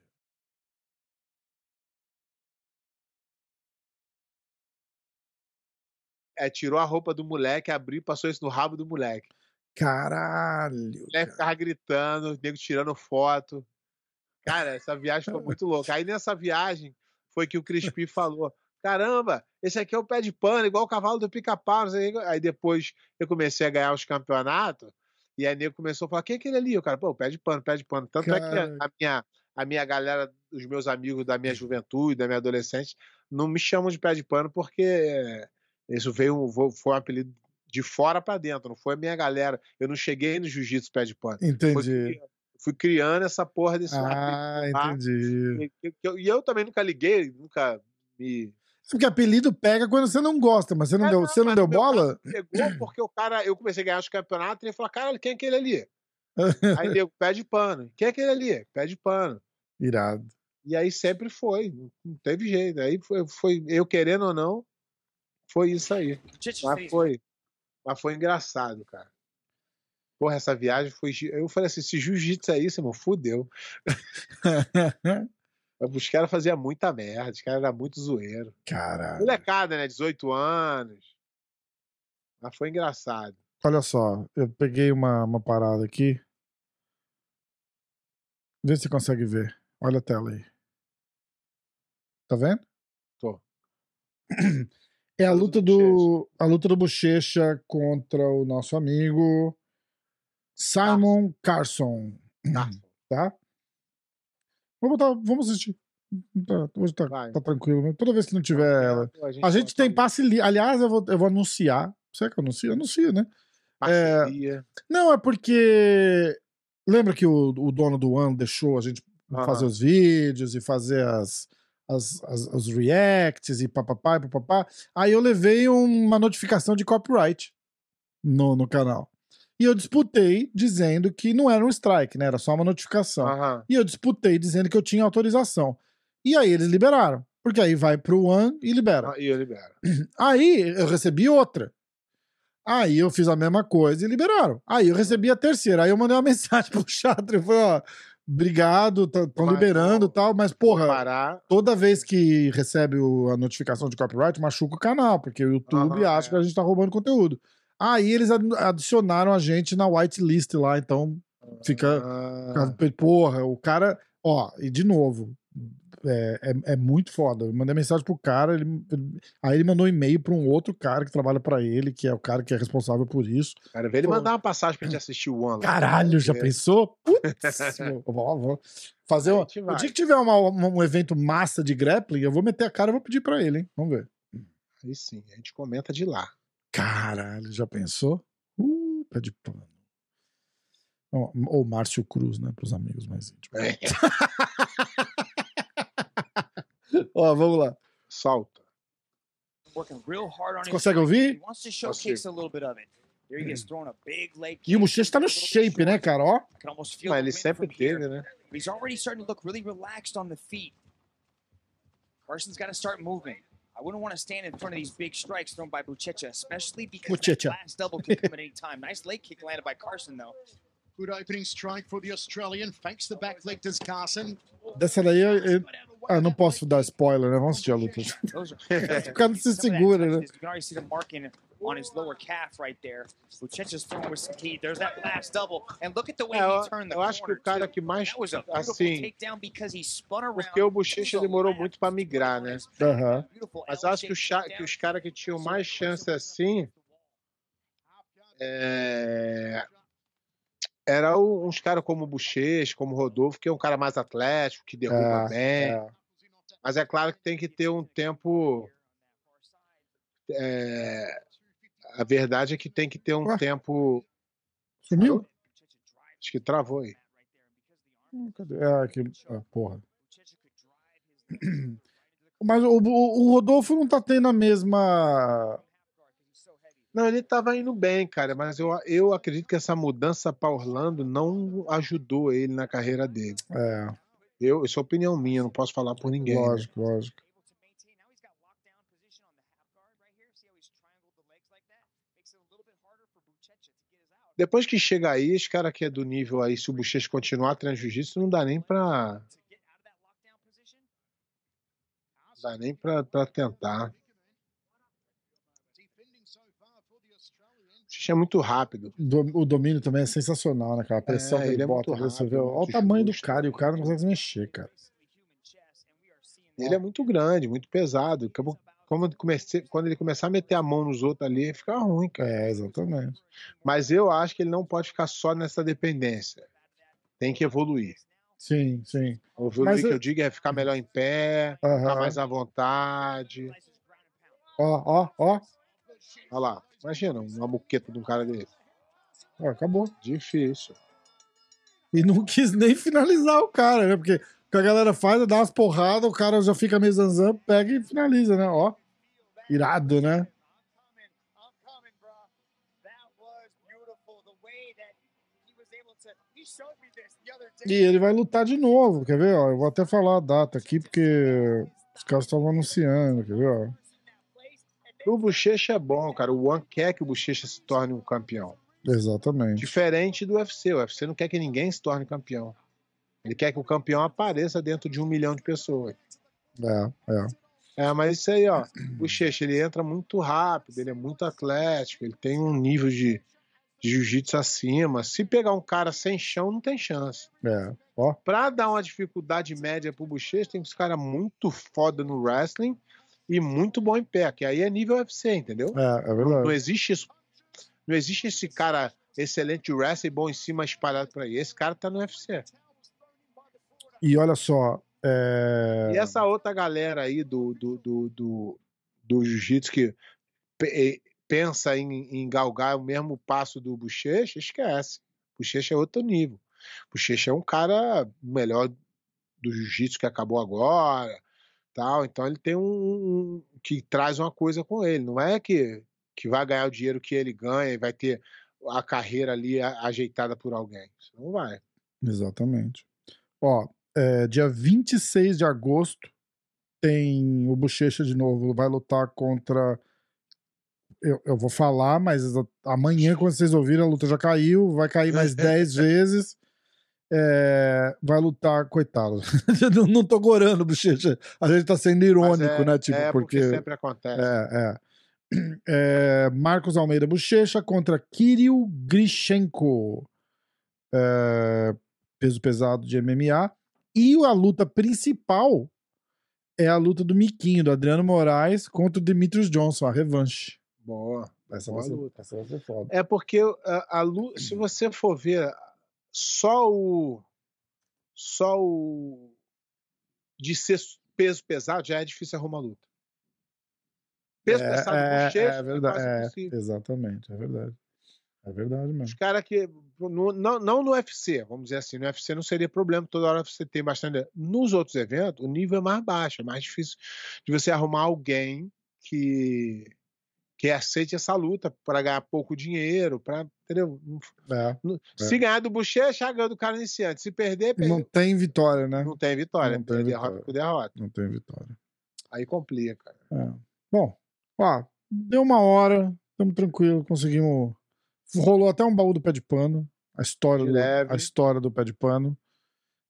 é, tirou a roupa do moleque, abriu e passou isso no rabo do moleque. Caralho. O moleque cara. ficava gritando, o nego tirando foto. Cara, essa viagem foi muito louca. Aí nessa viagem foi que o Crispim falou: caramba, esse aqui é o pé de pano, igual o cavalo do pica-pau. Aí depois eu comecei a ganhar os campeonatos, e aí nego começou a falar: quem é aquele ali? O cara, pô, o pé de pano, pé de pano. Tanto é que a minha, a minha galera, os meus amigos da minha juventude, da minha adolescente, não me chamam de pé de pano porque isso veio, um- foi um apelido de fora pra dentro, não foi a minha galera. Eu não cheguei no jiu-jitsu pé de pano. Entendi. fui criando essa porra desse Ah, apelido lá. entendi. E eu também nunca liguei, nunca me. Porque apelido pega quando você não gosta, mas você não É, deu, não, você não deu bola? Pegou porque o cara, eu comecei a ganhar os campeonatos e ele falou: caralho, quem é aquele ali? [laughs] Aí nego, pé de pano. Quem é aquele ali? Pé de pano. Irado. E aí sempre foi, não- teve jeito. Aí foi, foi eu querendo ou não, foi isso aí. Mas foi, mas foi engraçado, cara. Porra, essa viagem foi. Eu falei assim: se jiu-jitsu é isso, irmão, fudeu. [laughs] Os caras faziam muita merda, os caras eram muito zoeiro. Caralho. Molecada, né? 18 anos. Mas foi engraçado. Olha só, eu peguei uma, uma parada aqui. Vê se você consegue ver. Olha a tela aí. Tá vendo? Tô. [clears throat] É a Luta do a luta do Bochecha contra o nosso amigo Simon Carson, Tá? tá? Vamos botar, vamos assistir. Tá, hoje tá, tá tranquilo. Toda vez que não tiver ela. A gente bota tem uma passe livre. Aliás, eu vou, eu vou anunciar. Será que eu anuncio? Eu anuncio, né? parceria. Não, é porque. Lembra que o, o dono do ano deixou a gente fazer os vídeos e fazer as, as, as- os reacts e papapá e papapá. Aí eu levei uma notificação de copyright no, no canal. E eu disputei dizendo que não era um strike, né? Era só uma notificação. Aham. E eu disputei dizendo que eu tinha autorização. E aí eles liberaram. Porque aí vai pro One e libera. Ah, E eu libero. [clears throat] Aí eu recebi outra. Aí eu fiz a mesma coisa e liberaram. Aí eu recebi a terceira. Aí eu mandei uma [laughs] mensagem pro Chatra. Eu falei, ó, obrigado, estão Mas liberando e tal, mas porra, parar. toda vez que recebe o- a notificação de copyright, machuca o canal, porque o YouTube Aham, acha é. que a gente tá roubando conteúdo. Aí eles ad- adicionaram a gente na whitelist lá, então fica. Ah, Porra, o cara. Ó, e de novo. É, é, é muito foda. Eu mandei mensagem pro cara, ele, aí ele mandou um e-mail pra um outro cara que trabalha pra ele, que é o cara que é responsável por isso. cara, vê ele mandar uma passagem pra gente assistir o lá. Caralho, já pensou? Putz, [laughs] vou, vou fazer A um, gente o dia que tiver uma- uma- um evento massa de grappling, eu vou meter a cara e vou pedir pra ele, hein? Vamos ver. Aí sim, a gente comenta de lá. Caralho, já pensou? Uh, pé de pano. Ou Márcio Cruz, né? Pros amigos mais íntimos. É. [laughs] Ó, vamos lá. On Você consegue ouvir? leg E o Bochecha tá no shape, né, cara? Ó. Mas the ele sempre teve, né? But he's already starting to look really relaxed on the feet. Carson's got to start moving. I wouldn't want to stand in front of these big strikes thrown by Buchecha, especially because Buchecha. that last double can come at any time. Nice leg kick landed by Carson, though. Good opening strike for the Australian. Fakes the back leg, does Carson. Dessa daí eu, eu- ah, não posso dar spoiler, né? Vamos assistir a luta. [laughs] O cara não se segura, né? toughness, You can already see the marking on his lower calf right there. Throwing with some heat. There's that last double. And look at the way É, eu, he turned the eu acho que corner, o cara too. que mais, That was a beautiful assim, takedown because he spun around. porque o Bochecha demorou muito pra migrar, né? Aham. Beautiful Mas eu acho que, o que os caras que tinham mais chance assim é, era uns caras como o Bochecha, como o Rodolfo, que é um cara mais atlético, que derruba É, bem. é. Mas é claro que tem que ter um tempo. é, a verdade é que tem que ter um Ué? tempo. Sumiu? Acho que travou aí. Hum, Cadê? É, aqui. Ah, porra. [clears throat] Mas o, o- o Rodolfo não tá tendo a mesma. Não, ele estava indo bem, cara, mas eu, eu acredito que essa mudança para Orlando não ajudou ele na carreira dele. É, Eu, isso é opinião minha, não posso falar por ninguém. né? lógico, lógico. Depois que chega aí, esse cara que é do nível aí, se o Bochecha continuar treinando jiu-jitsu, não dá nem pra. Não dá nem pra, pra tentar. O Bochecha é muito rápido. Do- o domínio também é sensacional, né, cara? A pressão É, que ele, ele é bota muito ali, você vê. rápido, Olha o tamanho do justo. cara e o cara não consegue se mexer, cara. Ele é muito grande, muito pesado. Como- como ele comece- quando ele começar a meter a mão nos outros ali, fica ruim, cara. É, exatamente. Mas eu acho que ele não pode ficar só nessa dependência. Tem que evoluir. Sim, sim. Evoluir Mas que eu- eu digo é ficar melhor em pé, ficar Aham. mais à vontade. Ó, ó, ó. Olha lá, imagina uma muqueta de um cara desse. Ó, acabou. Difícil. E não [laughs] quis nem finalizar o cara, né? Porque o que a galera faz é dar umas porradas, o cara já fica meio zanzando, pega e finaliza, né? Ó. Irado, né? E ele vai lutar de novo, quer ver? Ó, eu vou até falar a data aqui, porque os caras estavam anunciando, quer ver? Ó. O Bochecha é bom, cara. O One quer que o Bochecha se torne um campeão. Exatamente. Diferente do UFC. O UFC não quer que ninguém se torne campeão. Ele quer que o campeão apareça dentro de um milhão de pessoas. É, é. É, mas isso aí, ó. O Bochecha, ele entra muito rápido, ele é muito atlético, ele tem um nível de, de jiu-jitsu acima. Se pegar um cara sem chão, não tem chance. É, ó. Pra dar uma dificuldade média pro Bochecha, tem que ser um cara muito foda no wrestling e muito bom em pé, que aí é nível UFC, entendeu? É, é Não verdade. existe isso. Não existe esse cara excelente de wrestling bom em cima espalhado por aí. Esse cara tá no UFC. E olha só, é... E essa outra galera aí do, do, do, do, do jiu-jitsu que pe- pensa em, em galgar o mesmo passo do Bochecha, esquece. Bochecha é outro nível. Bochecha é um cara melhor do jiu-jitsu que acabou agora, tal. Então ele tem um, um- que traz uma coisa com ele. Não é que que vai ganhar o dinheiro que ele ganha e vai ter a carreira ali ajeitada por alguém. Isso não vai. Exatamente. Ó, é, dia 26 de agosto tem o Bochecha de novo, vai lutar contra. Eu, eu vou falar, mas amanhã, quando vocês ouvirem, a luta já caiu, vai cair mais [laughs] 10 vezes. É, vai lutar, coitado. [laughs] não, tô gorando, Bochecha. A gente tá sendo irônico, é, né? Tipo, é porque, porque. sempre acontece. É, é. É, Marcos Almeida Bochecha contra Kirill Grishenko. É, peso pesado de MMA. E a luta principal é a luta do Miquinho, do Adriano Moraes, contra o Demetrius Johnson, a revanche. Boa. Essa Boa vai, ser, luta. essa vai ser foda. É porque a, a lu- se você for ver só o só o de ser peso pesado já é difícil arrumar luta. Peso É, pesado é, bochecha é verdade. quase é, impossível. exatamente, é verdade. É verdade Os mesmo. caras que no- não, não no UFC, vamos dizer assim, no UFC não seria problema, toda hora você tem bastante. Nos outros eventos, o nível é mais baixo, é mais difícil de você arrumar alguém que que aceite essa luta para ganhar pouco dinheiro, para entendeu? É, Não- É. Se ganhar do Bochecha, ganha do cara iniciante. Se perder, perde. não Não, tem vitória, né? tem vitória. não tem é derrota vitória. por derrota. Não tem vitória. Aí complica. É. Bom, ó, deu uma hora, estamos tranquilos, conseguimos. Rolou até um baú do pé de pano. A história, do, a história do pé de pano.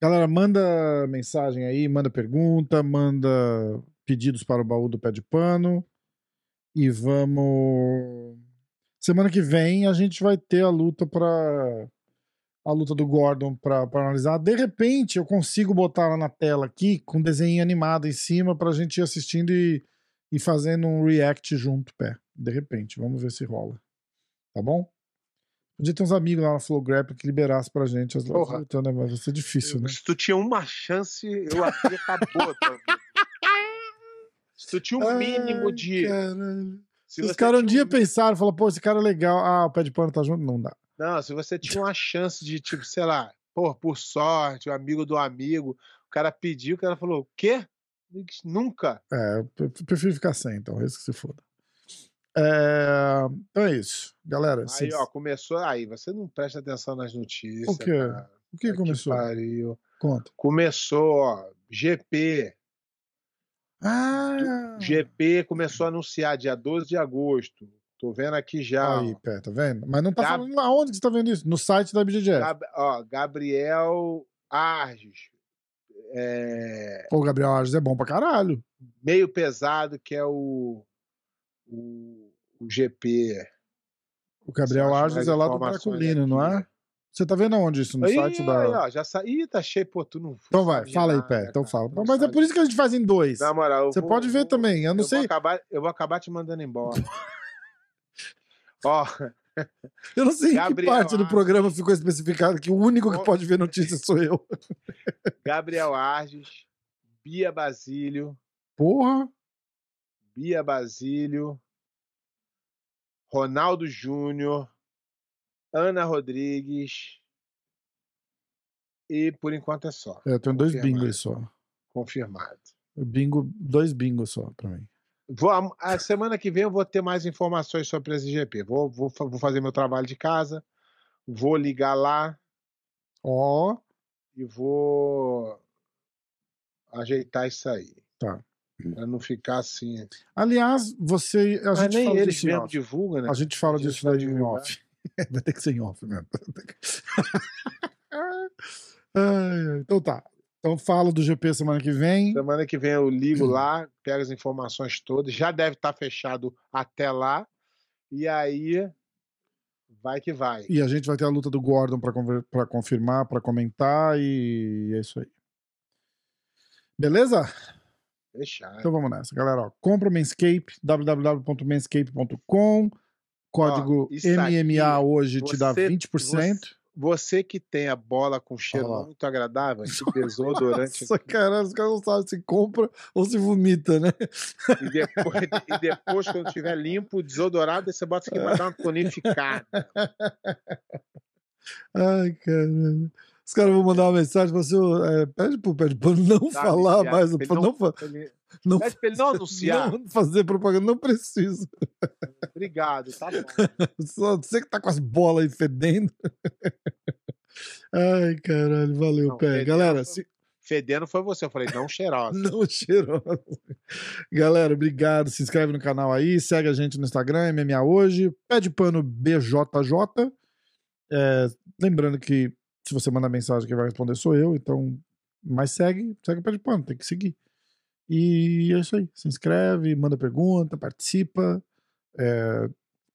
Galera, manda mensagem aí, manda pergunta, manda pedidos para o baú do pé de pano. E vamos. Semana que vem a gente vai ter a luta para a luta do Gordon para analisar. De repente eu consigo botar ela na tela aqui com desenho animado em cima pra gente ir assistindo e, e fazendo um react junto, pé. De repente, vamos ver se rola. Tá bom? Podia ter uns amigos lá na Flow Grap que liberasse pra gente as lutas, né? Mas vai ser difícil, né? Se tu tinha uma chance, eu aqui acabou. a vida. Se tu tinha um mínimo Ai, de. caralho. Se Os caras um dia pensaram, falaram, pô, esse cara é legal. Ah, o pé de pano tá junto? Não dá. Não, se você tinha uma chance de, tipo, sei lá, pô, por sorte, o amigo do amigo, o cara pediu, o cara falou, o quê? Nunca. É, eu pre- prefiro ficar sem, então, esse que se foda. É, então é isso. Galera, Aí, vocês- ó, começou. Aí, você não presta atenção nas notícias. O quê? cara. o que Puta começou? pariu. Conta. Começou, ó, GP. Ah! GP começou a anunciar dia 12 de agosto. Tô vendo aqui já. Aí, pé, tá vendo? Mas não tá Gab- falando aonde que você tá vendo isso? No site da BGF. Gab- ó, Gabriel Arges. É, Pô, o Gabriel Arges é bom pra caralho. meio pesado, que é o, o, o GP. O Gabriel Arges é lá do Draculino, não é? Você tá vendo aonde isso? No Aí, site aí, da. ó, já sa... Ih, tá cheio, pô, tu não. Então vai, fala aí, pé. Então fala. Mas é sabe por isso que a gente faz em dois. Na moral, Você vou- pode ver vou- também. Eu não eu sei. Vou acabar, eu vou acabar te mandando embora. [laughs] Ó, Eu não sei em que Gabriel parte do programa ficou especificado que o único que pode ver notícia sou eu. [laughs] Gabriel Arges, Bia Basílio, Porra! Bia Basílio, Ronaldo Júnior, Ana Rodrigues e por enquanto é só. É, eu tenho dois bingos só. Confirmado. Bingo, dois bingos só pra mim. Vou, a, semana que vem eu vou ter mais informações sobre esse GP. Vou, vou, vou fazer meu trabalho de casa, vou ligar lá Ó, e vou ajeitar isso aí. Tá. Pra não ficar assim. aliás, você. A Mas gente nem fala eles disso mesmo off. divulgam, né? A gente fala disso daí em off. [laughs] Vai ter que ser em off mesmo. [laughs] Então tá. Então fala do GP semana que vem. Semana que vem eu ligo lá, pego as informações todas. Já deve estar fechado até lá. E aí, vai que vai. E a gente vai ter a luta do Gordon pra confirmar, pra comentar e é isso aí. Beleza? Fechado. Então vamos nessa, galera. Ó, compra o Manscape, www.manscape.com. Código aqui, MMA hoje te dá você- 20%. Você que tem a bola com cheiro lá. muito agradável, esse [laughs] desodorante Nossa, caralho, os caras não sabem se compra ou se vomita, né? E depois, e depois, quando estiver limpo, desodorado, você bota isso aqui pra dar uma tonificada. [laughs] Ai, caralho. Os caras vão mandar uma mensagem pra você, é, pede pro pé de pano não falar mais, não, não- Ele- não, Pede pra ele não anunciar. [laughs] não fazer propaganda, não precisa. Obrigado, tá bom. [laughs] Só você que tá com as bolas aí fedendo. [laughs] Ai, caralho, valeu, Não, pé. fedendo Galera, se, Fedendo foi você. Eu falei, não cheirosa. Não cheirosa. Galera, obrigado. Se inscreve no canal aí, segue a gente no Instagram, MMA Hoje, pede pano BJJ. É, lembrando que se você mandar mensagem, quem vai responder sou eu, então. Mas segue, segue o pé de pano, tem que seguir. E é isso aí. Se inscreve, manda pergunta, participa. É,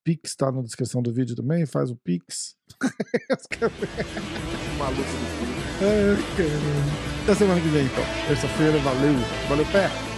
Pix tá na descrição do vídeo também, faz o Pix. [laughs] Maluco do. Ai, caramba. Até semana que vem, então. Terça-feira, valeu. Valeu, pé.